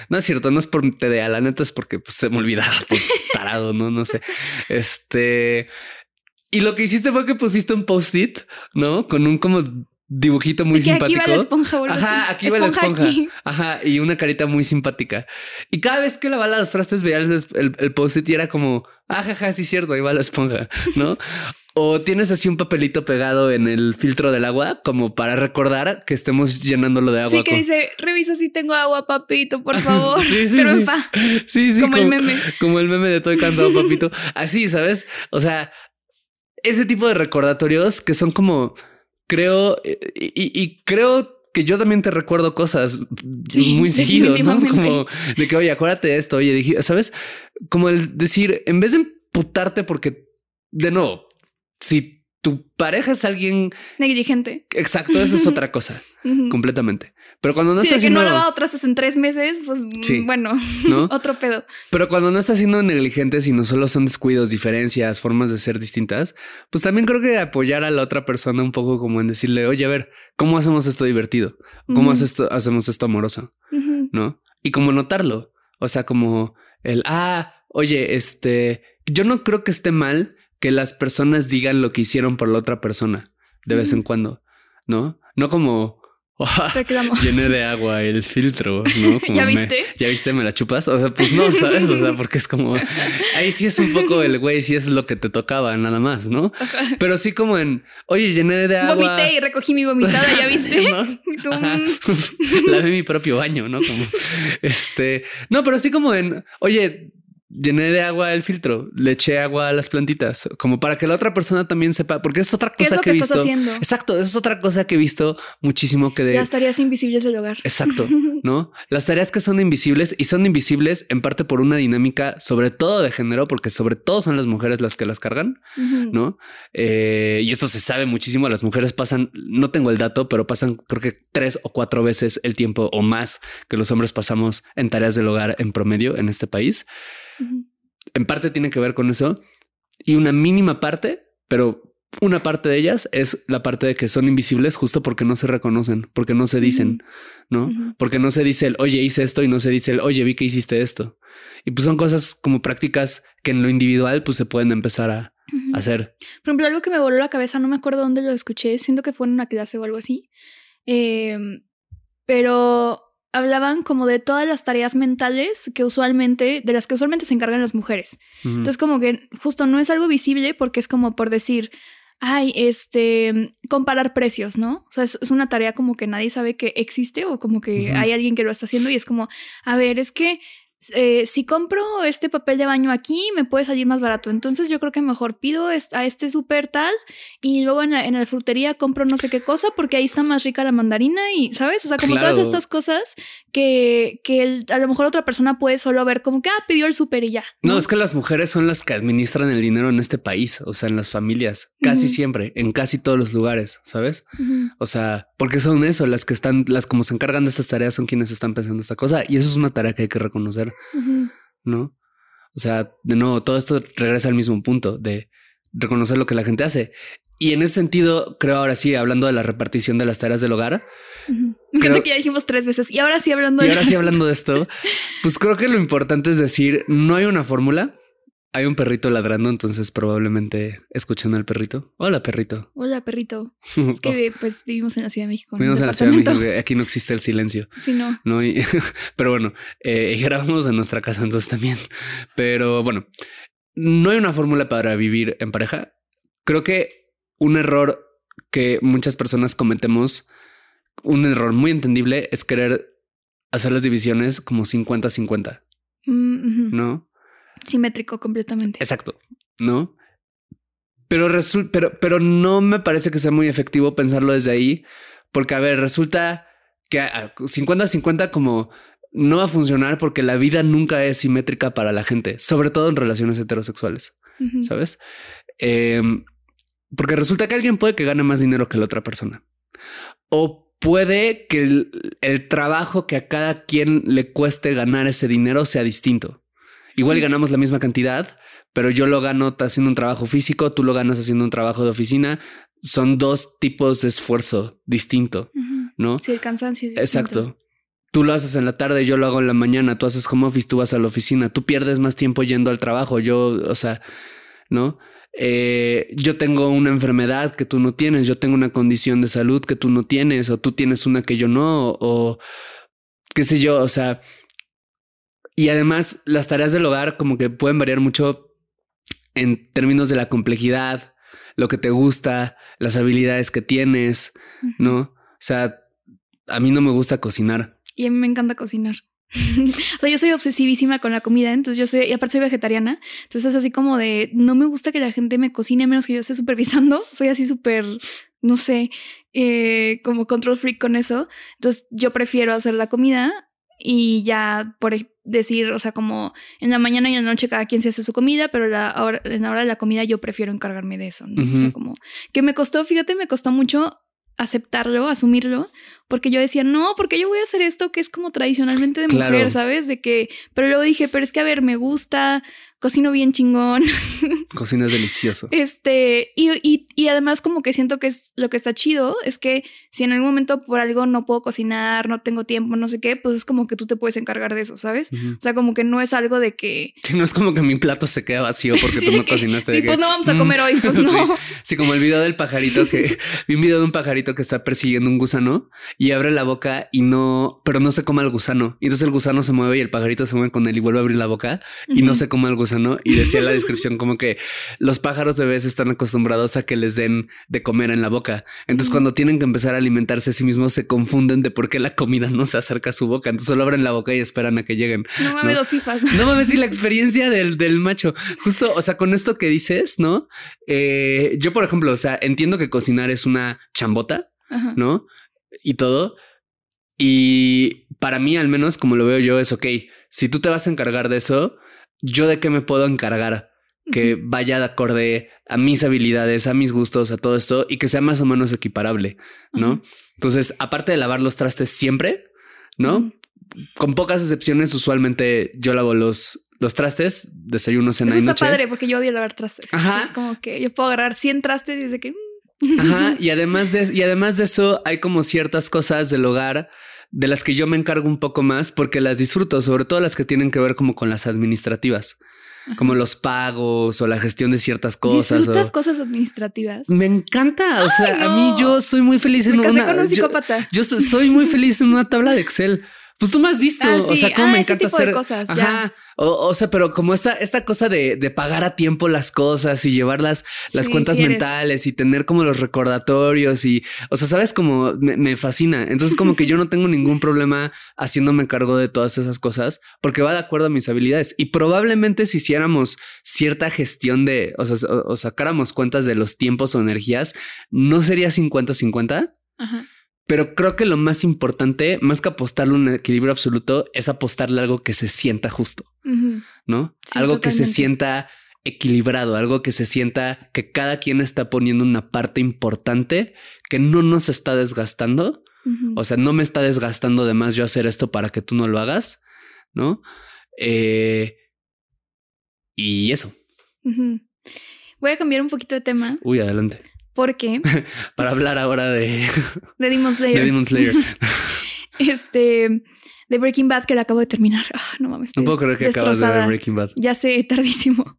no es cierto, no es por TDA, la neta es porque pues, se me olvidaba por tarado, ¿no? No sé. Este... Y lo que hiciste fue que pusiste un post-it, ¿no? Con un como dibujito muy Y que aquí simpático. va la esponja, boludo. Ajá, aquí va la esponja. aquí. Ajá, y una carita muy simpática. Y cada vez que lavaba los trastes veía el, el, el post-it y era como, ajaja, sí, cierto, ahí va la esponja, ¿no? o tienes así un papelito pegado en el filtro del agua, como para recordar que estemos llenándolo de agua. Sí, que dice, revisa si tengo agua, papito, por favor. Sí, sí, Pero sí. en fa. Sí, sí, como el meme. Como el meme de Estoy cansado, papito. Así, ¿sabes? O sea, ese tipo de recordatorios que son como, creo, y, y- y creo que yo también te recuerdo cosas Sí, muy seguido, ¿no? Como de que, oye, acuérdate de esto, oye, dije, ¿sabes? Como el decir, en vez de emputarte porque, de nuevo, si tu pareja es alguien Negligente. exacto, eso es otra cosa, completamente. Pero cuando no sí, de que no lavado trastes en tres meses, pues Sí. bueno, ¿no? otro pedo. Pero cuando no estás siendo negligente, sino solo son descuidos, diferencias, formas de ser distintas, pues también creo que apoyar a la otra persona un poco como en decirle, oye, a ver, ¿cómo hacemos esto divertido? ¿Cómo esto, hacemos esto amoroso? ¿No? Y como notarlo. O sea, como el, ah, oye, este, yo no creo que esté mal que las personas digan lo que hicieron por la otra persona de vez en cuando, ¿no? No como, "Ah, Reclamo. llené de agua el filtro, ¿no? Como ¿Ya me- viste? ¿Ya viste? ¿Me la chupas? O sea, pues no, ¿sabes? O sea, porque es como... Ahí sí es un poco el güey, sí es lo que te tocaba, nada más, ¿no? Ajá. Pero sí como en... Oye, llené de agua... Vomité y recogí mi vomitada, ¿ya viste? ¿No? Ajá. mm, Lavé mi propio baño, ¿no? Como... Este... No, pero sí como en... Oye... Llené de agua el filtro, le eché agua a las plantitas, como para que la otra persona también sepa, porque es otra ¿Qué es cosa lo que he visto. haciendo? Exacto, es otra cosa que he visto muchísimo que de Las tareas invisibles del hogar. Exacto, ¿no? Las tareas que son invisibles y son invisibles en parte por una dinámica sobre todo de género, porque sobre todo son las mujeres las que las cargan. ¿no? Eh, y esto se sabe muchísimo, las mujeres pasan, no tengo el dato, pero pasan creo que tres o cuatro veces el tiempo o más que los hombres pasamos en tareas del hogar en promedio en este país. En parte tiene que ver con eso y una mínima parte, pero una parte de ellas es la parte de que son invisibles justo porque no se reconocen, porque no se dicen, ¿no? Porque no se dice el, oye, hice esto y no se dice el, oye, vi que hiciste esto. Y pues son cosas como prácticas que en lo individual pues se pueden empezar a, hacer. Por ejemplo, algo que me voló la cabeza, no me acuerdo dónde lo escuché, siento que fue en una clase o algo así. Eh, pero hablaban como de todas las tareas mentales que usualmente, de las que usualmente se encargan las mujeres. Entonces, como que justo no es algo visible porque es como por decir, ay, este, comparar precios, ¿no? O sea, es, es una tarea como que nadie sabe que existe o como que hay alguien que lo está haciendo y es como, a ver, es que eh, si compro este papel de baño aquí, me puede salir más barato. Entonces yo creo que mejor pido a este súper tal y luego en la, en la frutería compro no sé qué cosa porque ahí está más rica la mandarina y, ¿sabes? O sea, como todas estas cosas que, que el- a lo mejor otra persona puede solo ver como que, ah, pidió el súper y ya. No, es que las mujeres son las que administran el dinero en este país, o sea, en las familias, casi siempre, en casi todos los lugares, ¿sabes? O sea, porque son eso, las que están, las como se encargan de estas tareas son quienes están pensando esta cosa y eso es una tarea que hay que reconocer, ¿no? O sea, de nuevo, todo esto regresa al mismo punto de reconocer lo que la gente hace. Y en ese sentido, creo ahora sí, hablando de la repartición de las tareas del hogar. Me encanta que ya dijimos tres veces. Y ahora sí hablando y de ahora sí hablando de esto, pues creo que lo importante es decir, no hay una fórmula. Hay un perrito ladrando, entonces probablemente escuchan al perrito. Hola, perrito. Hola, perrito. Es que pues vivimos en la Ciudad de México. Vivimos en la Ciudad de México, aquí no existe el silencio, Sí, no. ¿no? Y- pero bueno, eh, grabamos en nuestra casa entonces también. Pero bueno, no hay una fórmula para vivir en pareja. Creo que un error que muchas personas cometemos, un error muy entendible, es querer hacer las divisiones como 50-50, Mm. ¿no? Simétrico completamente. Exacto, ¿no? Pero, pero, pero no me parece que sea muy efectivo pensarlo desde ahí, porque a ver, resulta que a- 50-50 como no va a funcionar porque la vida nunca es simétrica para la gente, sobre todo en relaciones heterosexuales. ¿sabes? Em, porque resulta que alguien puede que gane más dinero que la otra persona. O puede que el, el trabajo que a cada quien le cueste ganar ese dinero sea distinto. Igual ganamos la misma cantidad, pero yo lo gano haciendo un trabajo físico, tú lo ganas haciendo un trabajo de oficina. Son dos tipos de esfuerzo distinto. ¿no? Sí, el cansancio es distinto. Exacto. Tú lo haces en la tarde, yo lo hago en la mañana, tú haces home office, tú vas a la oficina, tú pierdes más tiempo yendo al trabajo, yo, o sea, ¿no? Eh, yo tengo una enfermedad que tú no tienes, yo tengo una condición de salud que tú no tienes, o tú tienes una que yo no, o qué sé yo, o sea, y además las tareas del hogar como que pueden variar mucho en términos de la complejidad, lo que te gusta, las habilidades que tienes. ¿no? O sea, a mí no me gusta cocinar. Y a mí me encanta cocinar. o sea, yo soy obsesivísima con la comida, entonces yo soy, y aparte soy vegetariana, entonces es así como de, no me gusta que la gente me cocine a menos que yo esté supervisando, soy así súper, no sé, eh, como control freak con eso, entonces yo prefiero hacer la comida y ya por decir, o sea, como en la mañana y en la noche cada quien se hace su comida, pero la hora, en la hora de la comida yo prefiero encargarme de eso, ¿no? O sea, como que me costó, fíjate, me costó mucho aceptarlo, asumirlo, porque yo decía, no, porque yo voy a hacer esto que es como tradicionalmente de Claro. mujer, ¿sabes? De que, pero luego dije, pero es que a ver, me gusta, cocino bien chingón, Cocina es delicioso. este, y, y, y además como que siento que es lo que está chido, es que si en algún momento por algo no puedo cocinar, no tengo tiempo, no sé qué, pues es como que tú te puedes encargar de eso, ¿sabes? O sea, como que no es algo de que... Sí, no es como que mi plato se queda vacío porque Sí, tú no que, cocinaste. de Sí, que, pues no vamos a "Mm". comer hoy, pues no. Sí, como el video del pajarito que vi un video de un pajarito que está persiguiendo un gusano y abre la boca y no, pero no se come al gusano. Y entonces el gusano se mueve y el pajarito se mueve con él y vuelve a abrir la boca y no se come al gusano. Y decía en la descripción como que los pájaros bebés están acostumbrados a que les den de comer en la boca. Entonces cuando tienen que empezar a alimentarse a sí mismos se confunden de por qué la comida no se acerca a su boca. Entonces solo abren la boca y esperan a que lleguen. No mames, ¿no? dos fifas. No mames, y la experiencia del, del macho. Justo, o sea, con esto que dices, ¿no? Eh, yo, por ejemplo, o sea, entiendo que cocinar es una chambota. ¿no? Y todo. Y para mí, al menos, como lo veo yo, es ok. Si tú te vas a encargar de eso, ¿yo de qué me puedo encargar? Que vaya de acorde a mis habilidades, a mis gustos, a todo esto y que sea más o menos equiparable, ¿no? Ujú. Entonces, aparte de lavar los trastes siempre, ¿no? Con pocas excepciones, usualmente yo lavo los, los trastes, desayuno, cena Eso y está padre porque yo odio lavar trastes. Ajá. Es como que yo puedo agarrar 100 trastes y desde que... Ajá. Y además de, y además de eso, hay como ciertas cosas del hogar de las que yo me encargo un poco más porque las disfruto, sobre todo las que tienen que ver como con las administrativas, como los pagos o la gestión de ciertas cosas. Disfrutas o- cosas administrativas. Me encanta. O sea, a mí yo soy muy feliz en Me casé una. con un yo- psicópata. Yo, so- soy muy feliz en una tabla de Excel. Pues tú me has visto. Ah, O sea, cómo Ah, me ese encanta hacer cosas, Ajá. ya. O, o sea, pero como esta, esta cosa de, de pagar a tiempo las cosas y llevar las, las Sí, cuentas sí mentales y tener como los recordatorios y, o sea, sabes como me, me fascina. Entonces, como que yo no tengo ningún problema haciéndome cargo de todas esas cosas porque va de acuerdo a mis habilidades. Y probablemente si hiciéramos cierta gestión de, o sea, o, o sacáramos cuentas de los tiempos o energías, no sería 50-50. Ajá. Pero creo que lo más importante, más que apostarle un equilibrio absoluto, es apostarle algo que se sienta justo. ¿no? Sí, algo que se sienta equilibrado, algo que se sienta que cada quien está poniendo una parte importante que no nos está desgastando. O sea, no me está desgastando de más yo hacer esto para que tú no lo hagas, ¿no? Eh, y eso. Voy a cambiar un poquito de tema Uy, adelante. Porque Para hablar ahora de, de Demon Slayer. de Demon Slayer. Este, de Breaking Bad que la acabo de terminar. Ah, no mames. No puedo creer que acabas de ver. Breaking Bad. Ya sé, tardísimo.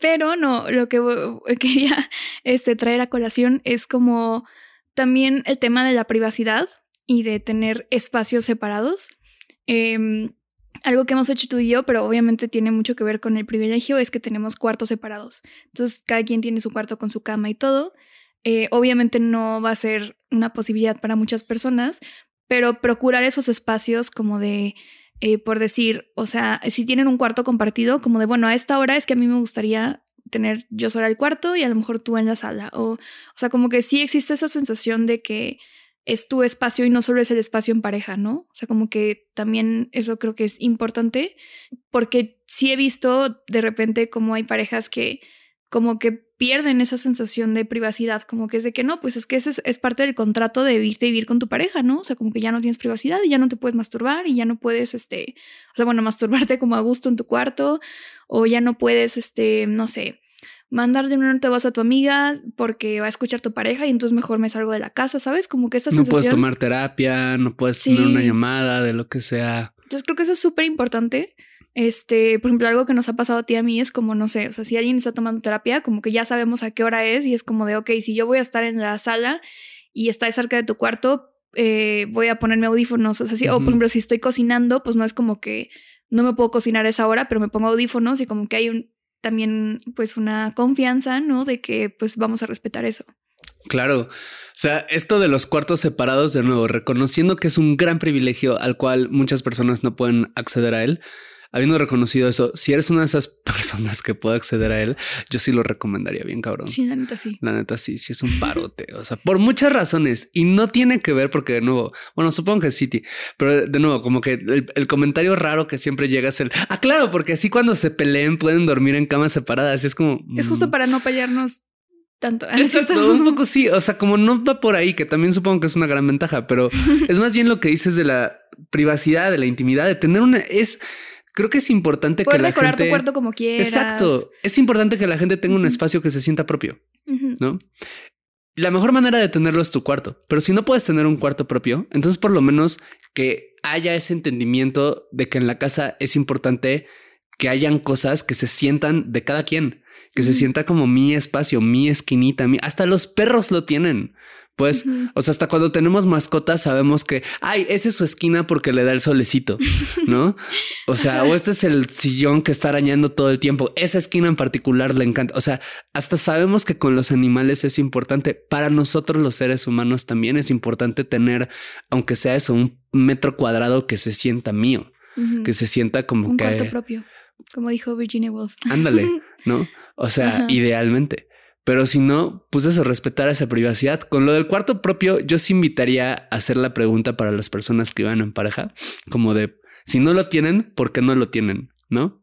Pero no, lo que quería este, traer a colación es como también el tema de la privacidad y de tener espacios separados. Em, algo que hemos hecho tú y yo, pero obviamente tiene mucho que ver con el privilegio, es que tenemos cuartos separados. Entonces, cada quien tiene su cuarto con su cama y todo. Eh, obviamente no va a ser una posibilidad para muchas personas, pero procurar esos espacios como de eh, por decir, o sea, si tienen un cuarto compartido, como de, bueno, a esta hora es que a mí me gustaría tener yo sola el cuarto y a lo mejor tú en la sala. O, o sea, como que sí existe esa sensación de que es tu espacio y no solo es el espacio en pareja, ¿no? O sea, como que también eso creo que es importante porque sí he visto de repente como hay parejas que como que pierden esa sensación de privacidad, como que es de que no, pues es que ese es, es parte del contrato de vivirte y vivir con tu pareja, ¿no? O sea, como que ya no tienes privacidad y ya no te puedes masturbar y ya no puedes, este, o sea, bueno, masturbarte como a gusto en tu cuarto o ya no puedes, este, no sé, mandarle un te vas a tu amiga porque va a escuchar tu pareja y entonces mejor me salgo de la casa, ¿sabes? Como que esa No sensación... puedes tomar terapia, no puedes tener una llamada de lo que sea. Entonces creo que eso es súper importante. Este, por ejemplo, algo que nos ha pasado a ti y a mí es como, no sé, o sea, si alguien está tomando terapia, como que ya sabemos a qué hora es y es como de, ok, si yo voy a estar en la sala y está cerca de tu cuarto, eh, voy a ponerme audífonos. O sea, si- o por ejemplo, si estoy cocinando, pues no es como que no me puedo cocinar a esa hora, pero me pongo audífonos y como que hay un, también pues una confianza, ¿no? De que pues vamos a respetar eso. Claro. O sea, esto de los cuartos separados, de nuevo, reconociendo que es un gran privilegio al cual muchas personas no pueden acceder a él. Habiendo reconocido eso, si eres una de esas personas que puede acceder a él, yo sí lo recomendaría bien, cabrón. Sí, la neta sí. La neta, sí, sí es un parote. O sea, por muchas razones. Y no tiene que ver porque, de nuevo, bueno, supongo que ti- pero de nuevo, como que el, el comentario raro que siempre llega es el, ah, claro, porque así cuando se peleen pueden dormir en camas separadas. Y es como... Es mm, justo para no pelearnos tanto. Exacto, un poco sí. O sea, como no va por ahí, que también supongo que es una gran ventaja, pero es más bien lo que dices de la privacidad, de la intimidad, de tener una. Es. Creo que es importante Poder que la decorar gente. tu cuarto como quieras. Exacto. Es importante que la gente tenga un espacio que se sienta propio. ¿no? La mejor manera de tenerlo es tu cuarto, pero si no puedes tener un cuarto propio, entonces por lo menos que haya ese entendimiento de que en la casa es importante que hayan cosas que se sientan de cada quien, que se sienta como mi espacio, mi esquinita, mi... hasta los perros lo tienen. Pues, o sea, hasta cuando tenemos mascotas sabemos que, ay, esa es su esquina porque le da el solecito, ¿no? O sea, o este es el sillón que está arañando todo el tiempo. Esa esquina en particular le encanta. O sea, hasta sabemos que con los animales es importante. Para nosotros los seres humanos también es importante tener, aunque sea eso, un metro cuadrado que se sienta mío, que se sienta como un que... cuarto propio, como dijo Virginia Woolf. Ándale, ¿no? O sea, idealmente. Pero si no, pues eso, respetar esa privacidad. Con lo del cuarto propio, yo sí invitaría a hacer la pregunta para las personas que van en pareja, como de, si no lo tienen, ¿por qué no lo tienen? ¿No?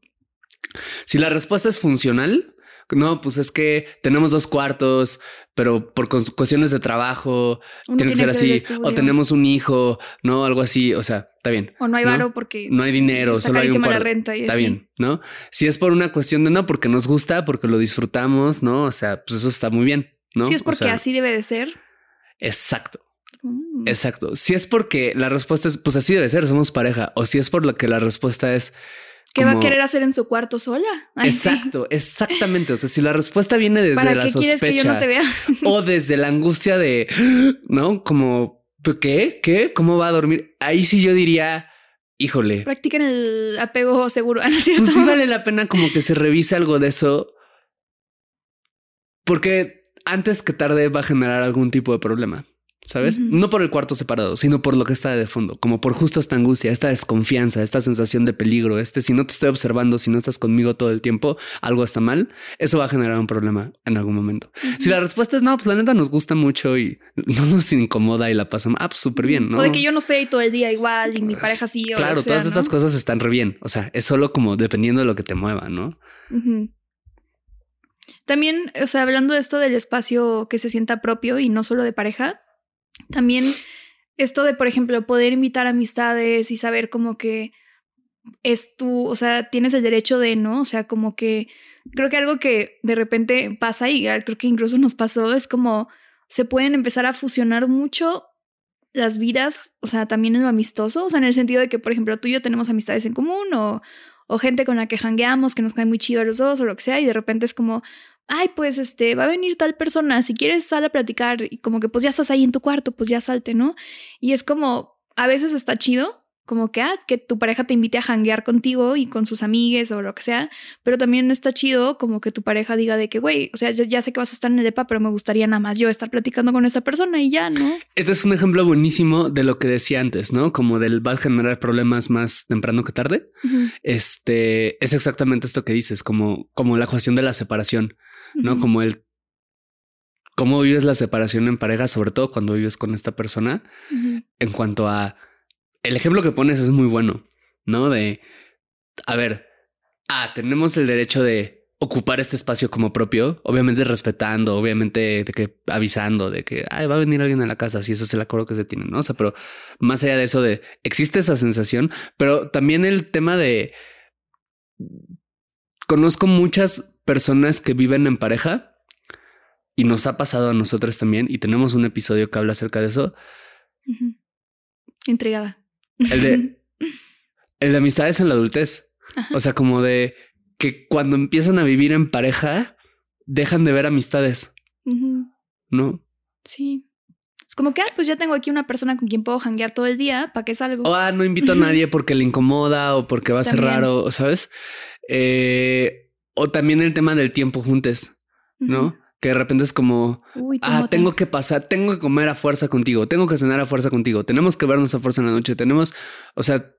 Si la respuesta es funcional, no, pues es que tenemos dos cuartos, pero por cuestiones de trabajo, Uno tiene que ser así, o tenemos un hijo, ¿no? Algo así, o sea, está bien. o no hay ¿no? varo porque No hay dinero, está solo hay un la cuarto. renta y Está así. bien, ¿no? Si es por una cuestión de no, porque nos gusta, porque lo disfrutamos, ¿no? O sea, pues eso está muy bien, ¿no? Si es O porque sea, así debe de ser. Exacto, Mm. exacto. Si es porque la respuesta es, pues así debe ser, somos pareja. O si es por lo que la respuesta es, ¿Qué va a querer hacer en su cuarto sola? Ay, sí. Exacto, exactamente. O sea, si la respuesta viene desde ¿Para la qué quieres que yo sospecha no te vea? o desde la angustia de, ¿no? Como, ¿qué? ¿Qué? ¿Cómo va a dormir? Ahí sí yo diría, híjole, Practiquen el apego seguro. ¿no es pues sí vale la pena como que se revise algo de eso, porque antes que tarde va a generar algún tipo de problema. ¿Sabes? No por el cuarto separado, sino por lo que está de fondo, como por justo esta angustia, esta desconfianza, esta sensación de peligro, este si no te estoy observando, si no estás conmigo todo el tiempo, algo está mal, eso va a generar un problema en algún momento. Si la respuesta es no, pues la neta nos gusta mucho y no nos incomoda y la pasamos, ah, pues súper bien, ¿no? O de que yo no estoy ahí todo el día igual y mi pareja sí. O Claro, sea, todas estas cosas están re bien. O sea, es solo como dependiendo de lo que te mueva, ¿no? También, o sea, hablando de esto del espacio que se sienta propio y no solo de pareja, también esto de, por ejemplo, poder invitar amistades y saber como que es tú, o sea, tienes el derecho de, ¿no? O sea, como que creo que algo que de repente pasa y creo que incluso nos pasó es como se pueden empezar a fusionar mucho las vidas, o sea, también en lo amistoso, o sea, en el sentido de que, por ejemplo, tú y yo tenemos amistades en común o, o gente con la que jangueamos, que nos cae muy chido a los dos o lo que sea, y de repente es como, ay, pues este, va a venir tal persona, si quieres sal a platicar y como que pues ya estás ahí en tu cuarto, pues ya salte, ¿no? Y es como, a veces está chido, como que, ah, que tu pareja te invite a janguear contigo y con sus amigues o lo que sea, pero también está chido como que tu pareja diga de que, güey, o sea, ya, ya sé que vas a estar en el depa, pero me gustaría nada más yo estar platicando con esa persona y ya, ¿no? Este es un ejemplo buenísimo de lo que decía antes, ¿no? Como del va a generar problemas más temprano que tarde. Este es exactamente esto que dices, como, como la cuestión de la separación, ¿no? Como el cómo vives la separación en pareja, sobre todo cuando vives con esta persona, en cuanto a el ejemplo que pones es muy bueno, ¿no? De a ver, ah, tenemos el derecho de ocupar este espacio como propio, obviamente respetando, obviamente de que avisando de que Ay, va a venir alguien a la casa, si ese es el acuerdo que se tiene, ¿no? O sea, pero más allá de eso de existe esa sensación, pero también el tema de conozco muchas personas que viven en pareja y nos ha pasado a nosotros también y tenemos un episodio que habla acerca de eso. Intrigada. el de el de amistades en la adultez. Ajá. O sea, como de que cuando empiezan a vivir en pareja, dejan de ver amistades. ¿no? Sí. Es como que, ah, pues ya tengo aquí una persona con quien puedo janguear todo el día, ¿para qué salgo? O ah, no invito a nadie porque le incomoda o porque va a ser raro, ¿sabes? Eh, o también el tema del tiempo juntes, ¿no? Que de repente es como, Uy, ah, tengo que pasar, tengo que comer a fuerza contigo, tengo que cenar a fuerza contigo, tenemos que vernos a fuerza en la noche, tenemos, o sea,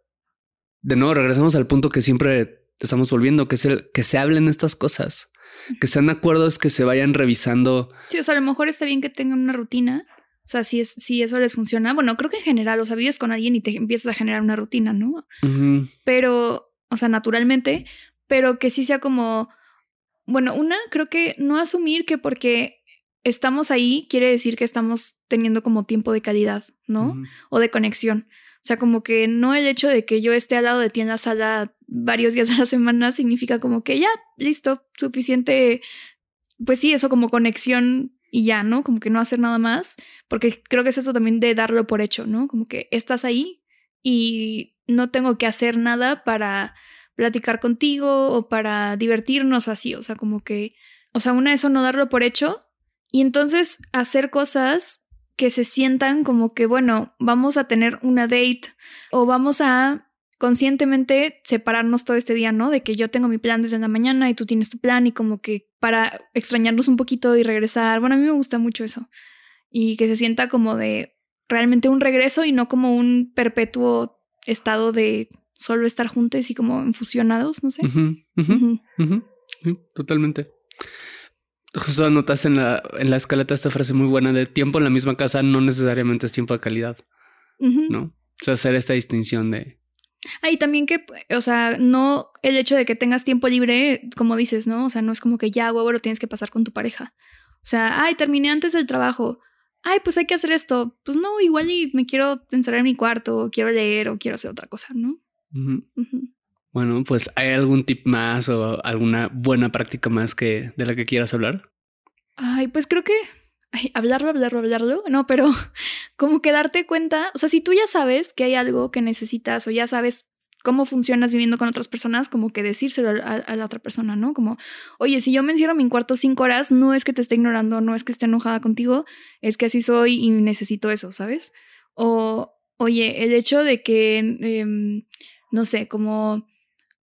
de nuevo regresamos al punto que siempre estamos volviendo, que es el que se hablen estas cosas, que sean acuerdos que se vayan revisando. Sí, o sea, a lo mejor está bien que tengan una rutina. O sea, si, es, si eso les funciona. Bueno, creo que en general, o sea, vives con alguien y te empiezas a generar una rutina, ¿no? Pero, o sea, naturalmente, pero que sí sea como, bueno, una, creo que no asumir que porque estamos ahí quiere decir que estamos teniendo como tiempo de calidad, ¿no? o de conexión. O sea, como que no el hecho de que yo esté al lado de ti en la sala varios días a la semana significa como que ya, listo, suficiente, pues sí, eso como conexión y ya, ¿no? Como que no hacer nada más, porque creo que es eso también de darlo por hecho, ¿no? Como que estás ahí y no tengo que hacer nada para platicar contigo o para divertirnos o así, o sea, como que, o sea, una eso no darlo por hecho y entonces hacer cosas que se sientan como que, bueno, vamos a tener una date o vamos a conscientemente separarnos todo este día, ¿no? De que yo tengo mi plan desde la mañana y tú tienes tu plan y como que para extrañarnos un poquito y regresar. Bueno, a mí me gusta mucho eso. Y que se sienta como de realmente un regreso y no como un perpetuo estado de solo estar juntos y como infusionados, no sé. Sí, totalmente. Justo anotaste en la, en la escaleta esta frase muy buena de tiempo en la misma casa no necesariamente es tiempo de calidad. ¿no? O sea, hacer esta distinción de... Ah, y también que, o sea, no el hecho de que tengas tiempo libre, como dices, ¿no? O sea, no es como que ya, huevo, lo tienes que pasar con tu pareja. O sea, ay, terminé antes del trabajo. Ay, pues hay que hacer esto. Pues no, igual y me quiero encerrar en mi cuarto, o quiero leer, o quiero hacer otra cosa, ¿no? Bueno, pues ¿hay algún tip más o alguna buena práctica más que de la que quieras hablar? Ay, pues creo que ay, hablarlo, hablarlo, hablarlo, no, pero como que darte cuenta, o sea, si tú ya sabes que hay algo que necesitas o ya sabes cómo funcionas viviendo con otras personas, como que decírselo a, a, la otra persona, ¿no? Como, oye, si yo me encierro en mi cuarto cinco horas, no es que te esté ignorando, no es que esté enojada contigo, es que así soy y necesito eso, ¿sabes? O, oye, el hecho de que, eh, no sé, como...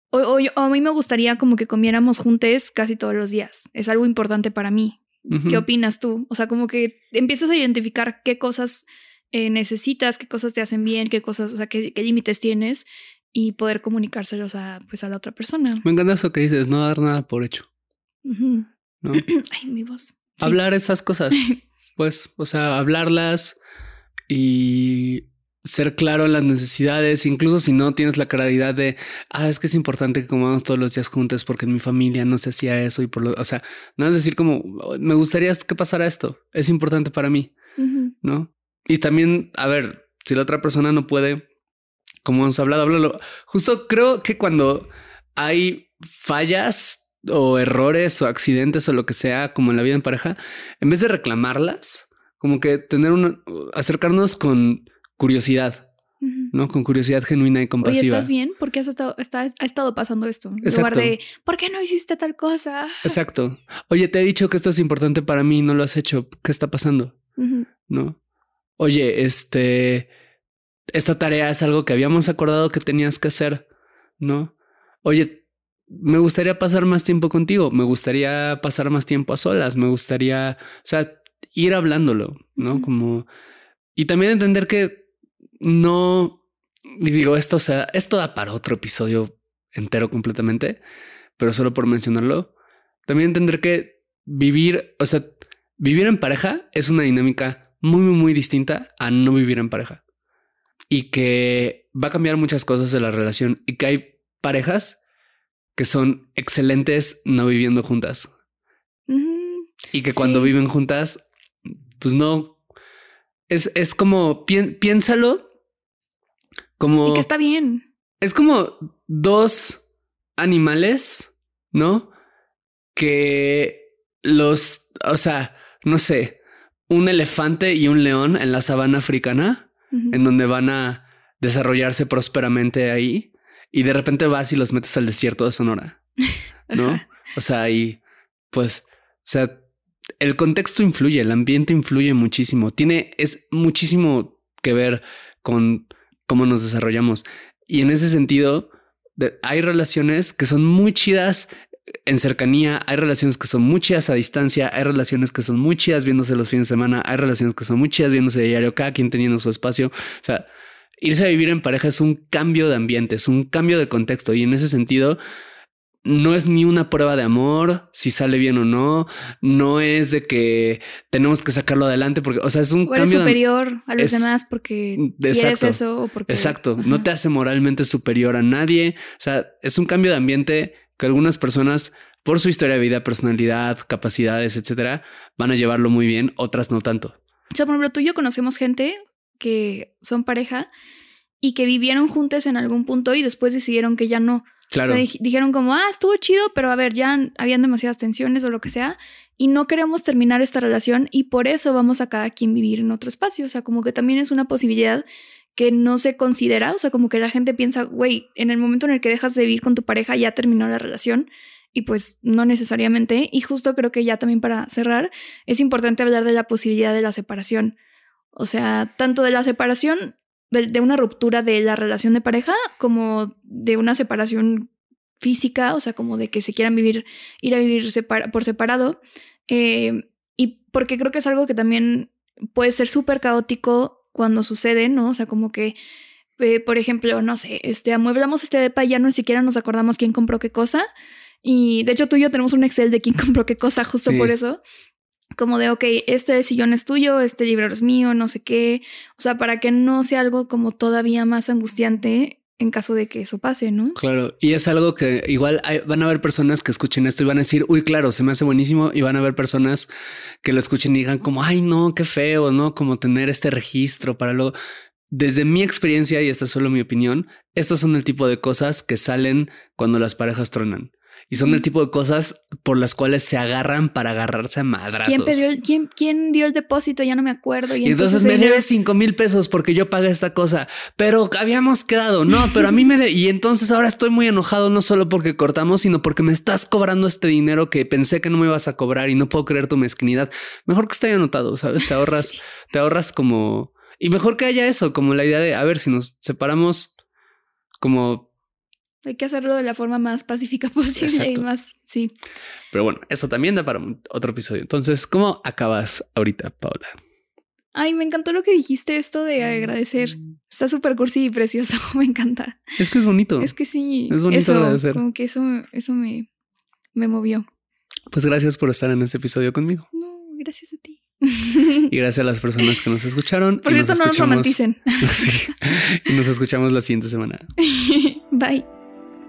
O, o, a mí me gustaría como que comiéramos juntos casi todos los días. Es algo importante para mí. Uh -huh. ¿Qué opinas tú? O sea, como que empiezas a identificar qué cosas eh, necesitas, qué cosas te hacen bien, qué cosas, o sea, qué, qué límites tienes y poder comunicárselos a, pues, a la otra persona. Me encanta eso que dices, no dar nada por hecho. Uh -huh. ¿no? Ay, mi voz. Sí. Hablar esas cosas, pues, o sea, hablarlas y ser claro en las necesidades, incluso si no tienes la claridad de, ah, es que es importante que comamos todos los días juntos porque en mi familia no se hacía eso y por lo, o sea, no es decir como, me gustaría que pasara esto, es importante para mí, uh -huh. ¿no? Y también, a ver, si la otra persona no puede, como hemos hablado, háblalo. Justo creo que cuando hay fallas o errores o accidentes o lo que sea, como en la vida en pareja, en vez de reclamarlas, como que tener una, acercarnos con curiosidad. ¿no? Con curiosidad genuina y compasiva. Oye, ¿estás bien? ¿Por qué has estado, está, ha estado pasando esto? En Exacto. lugar de, ¿por qué no hiciste tal cosa? Exacto. Oye, te he dicho que esto es importante para mí y no lo has hecho. ¿Qué está pasando? Uh -huh. ¿No? Oye, este, esta tarea es algo que habíamos acordado que tenías que hacer, ¿no? Oye, me gustaría pasar más tiempo contigo, me gustaría pasar más tiempo a solas, me gustaría, o sea, ir hablándolo, ¿no? Uh -huh. Como, y también entender que no, y digo, esto, o sea, esto da para otro episodio entero completamente, pero solo por mencionarlo, también entender que vivir, o sea, vivir en pareja es una dinámica muy, muy, muy distinta a no vivir en pareja y que va a cambiar muchas cosas de la relación y que hay parejas que son excelentes no viviendo juntas uh -huh. y que cuando sí. viven juntas, pues no es, es como pi piénsalo como. Y que está bien. Es como dos animales, ¿no? Que los, o sea, no sé, un elefante y un león en la sabana africana, uh -huh. en donde van a desarrollarse prósperamente ahí, y de repente vas y los metes al desierto de Sonora, ¿no? o sea, y pues, o sea, el contexto influye, el ambiente influye muchísimo, tiene, es muchísimo que ver con cómo nos desarrollamos. Y en ese sentido, hay relaciones que son muy chidas en cercanía, hay relaciones que son muy chidas a distancia, hay relaciones que son muy chidas viéndose los fines de semana, hay relaciones que son muy chidas viéndose diario, cada quien teniendo su espacio. O sea, irse a vivir en pareja es un cambio de ambiente, es un cambio de contexto. Y en ese sentido, no es ni una prueba de amor, si sale bien o no, no es de que tenemos que sacarlo adelante porque, o sea, es un o eres cambio superior de, a los es, demás porque exacto, quieres eso o porque Exacto, Ajá. no te hace moralmente superior a nadie, o sea, es un cambio de ambiente que algunas personas por su historia de vida, personalidad, capacidades, etcétera, van a llevarlo muy bien, otras no tanto. O sea, por ejemplo, tú y yo conocemos gente que son pareja y que vivieron juntos en algún punto y después decidieron que ya no. Claro. Dijeron como, ah, estuvo chido, pero a ver, ya habían demasiadas tensiones o lo que sea, y no queremos terminar esta relación y por eso vamos a cada quien vivir en otro espacio. O sea, como que también es una posibilidad que no se considera, o sea, como que la gente piensa, güey, en el momento en el que dejas de vivir con tu pareja ya terminó la relación y pues no necesariamente. Y justo creo que ya también para cerrar, es importante hablar de la posibilidad de la separación. O sea, tanto de la separación de, de, una ruptura de la relación de pareja como de una separación física, o sea, como de que se quieran vivir, ir a vivir separa, por separado. Eh, y porque creo que es algo que también puede ser súper caótico cuando sucede, ¿no? O sea, como que, eh, por ejemplo, no sé, este, amueblamos este depa y ya no ni siquiera nos acordamos quién compró qué cosa. Y de hecho tú y yo tenemos un Excel de quién compró qué cosa justo sí. por eso como de, ok, este sillón es tuyo, este libro es mío, no sé qué. O sea, para que no sea algo como todavía más angustiante en caso de que eso pase, ¿no? Claro, y es algo que igual van a haber personas que escuchen esto y van a decir, uy, claro, se me hace buenísimo, y van a haber personas que lo escuchen y digan como, ay, no, qué feo, ¿no? Como tener este registro para luego... Desde mi experiencia, y esta es solo mi opinión, estos son el tipo de cosas que salen cuando las parejas tronan. Y son el tipo de cosas por las cuales se agarran para agarrarse a madrazos. ¿Quién, pidió el- quién, quién dio el depósito? Ya no me acuerdo. Y, Y entonces me dinero- debes cinco mil pesos porque yo pagué esta cosa. Pero habíamos quedado. No, pero a mí me... de- Y entonces ahora estoy muy enojado no solo porque cortamos, sino porque me estás cobrando este dinero que pensé que no me ibas a cobrar y no puedo creer tu mezquinidad. Mejor que esté anotado, ¿sabes? Te ahorras, te ahorras como... Y mejor que haya eso, como la idea de, a ver, si nos separamos como... Hay que hacerlo de la forma más pacífica posible Exacto. y más, sí. Pero bueno, eso también da para otro episodio. Entonces, ¿cómo acabas ahorita, Paula? Ay, me encantó lo que dijiste, esto de agradecer. Está súper cursi y precioso, me encanta. Es que es bonito. Es que sí, Es bonito eso, agradecer. como que eso, eso me, me movió. Pues gracias por estar en este episodio conmigo. No, gracias a ti. Y gracias a las personas que nos escucharon. Por cierto, no nos romanticen. Sí. Y nos escuchamos la siguiente semana. Bye.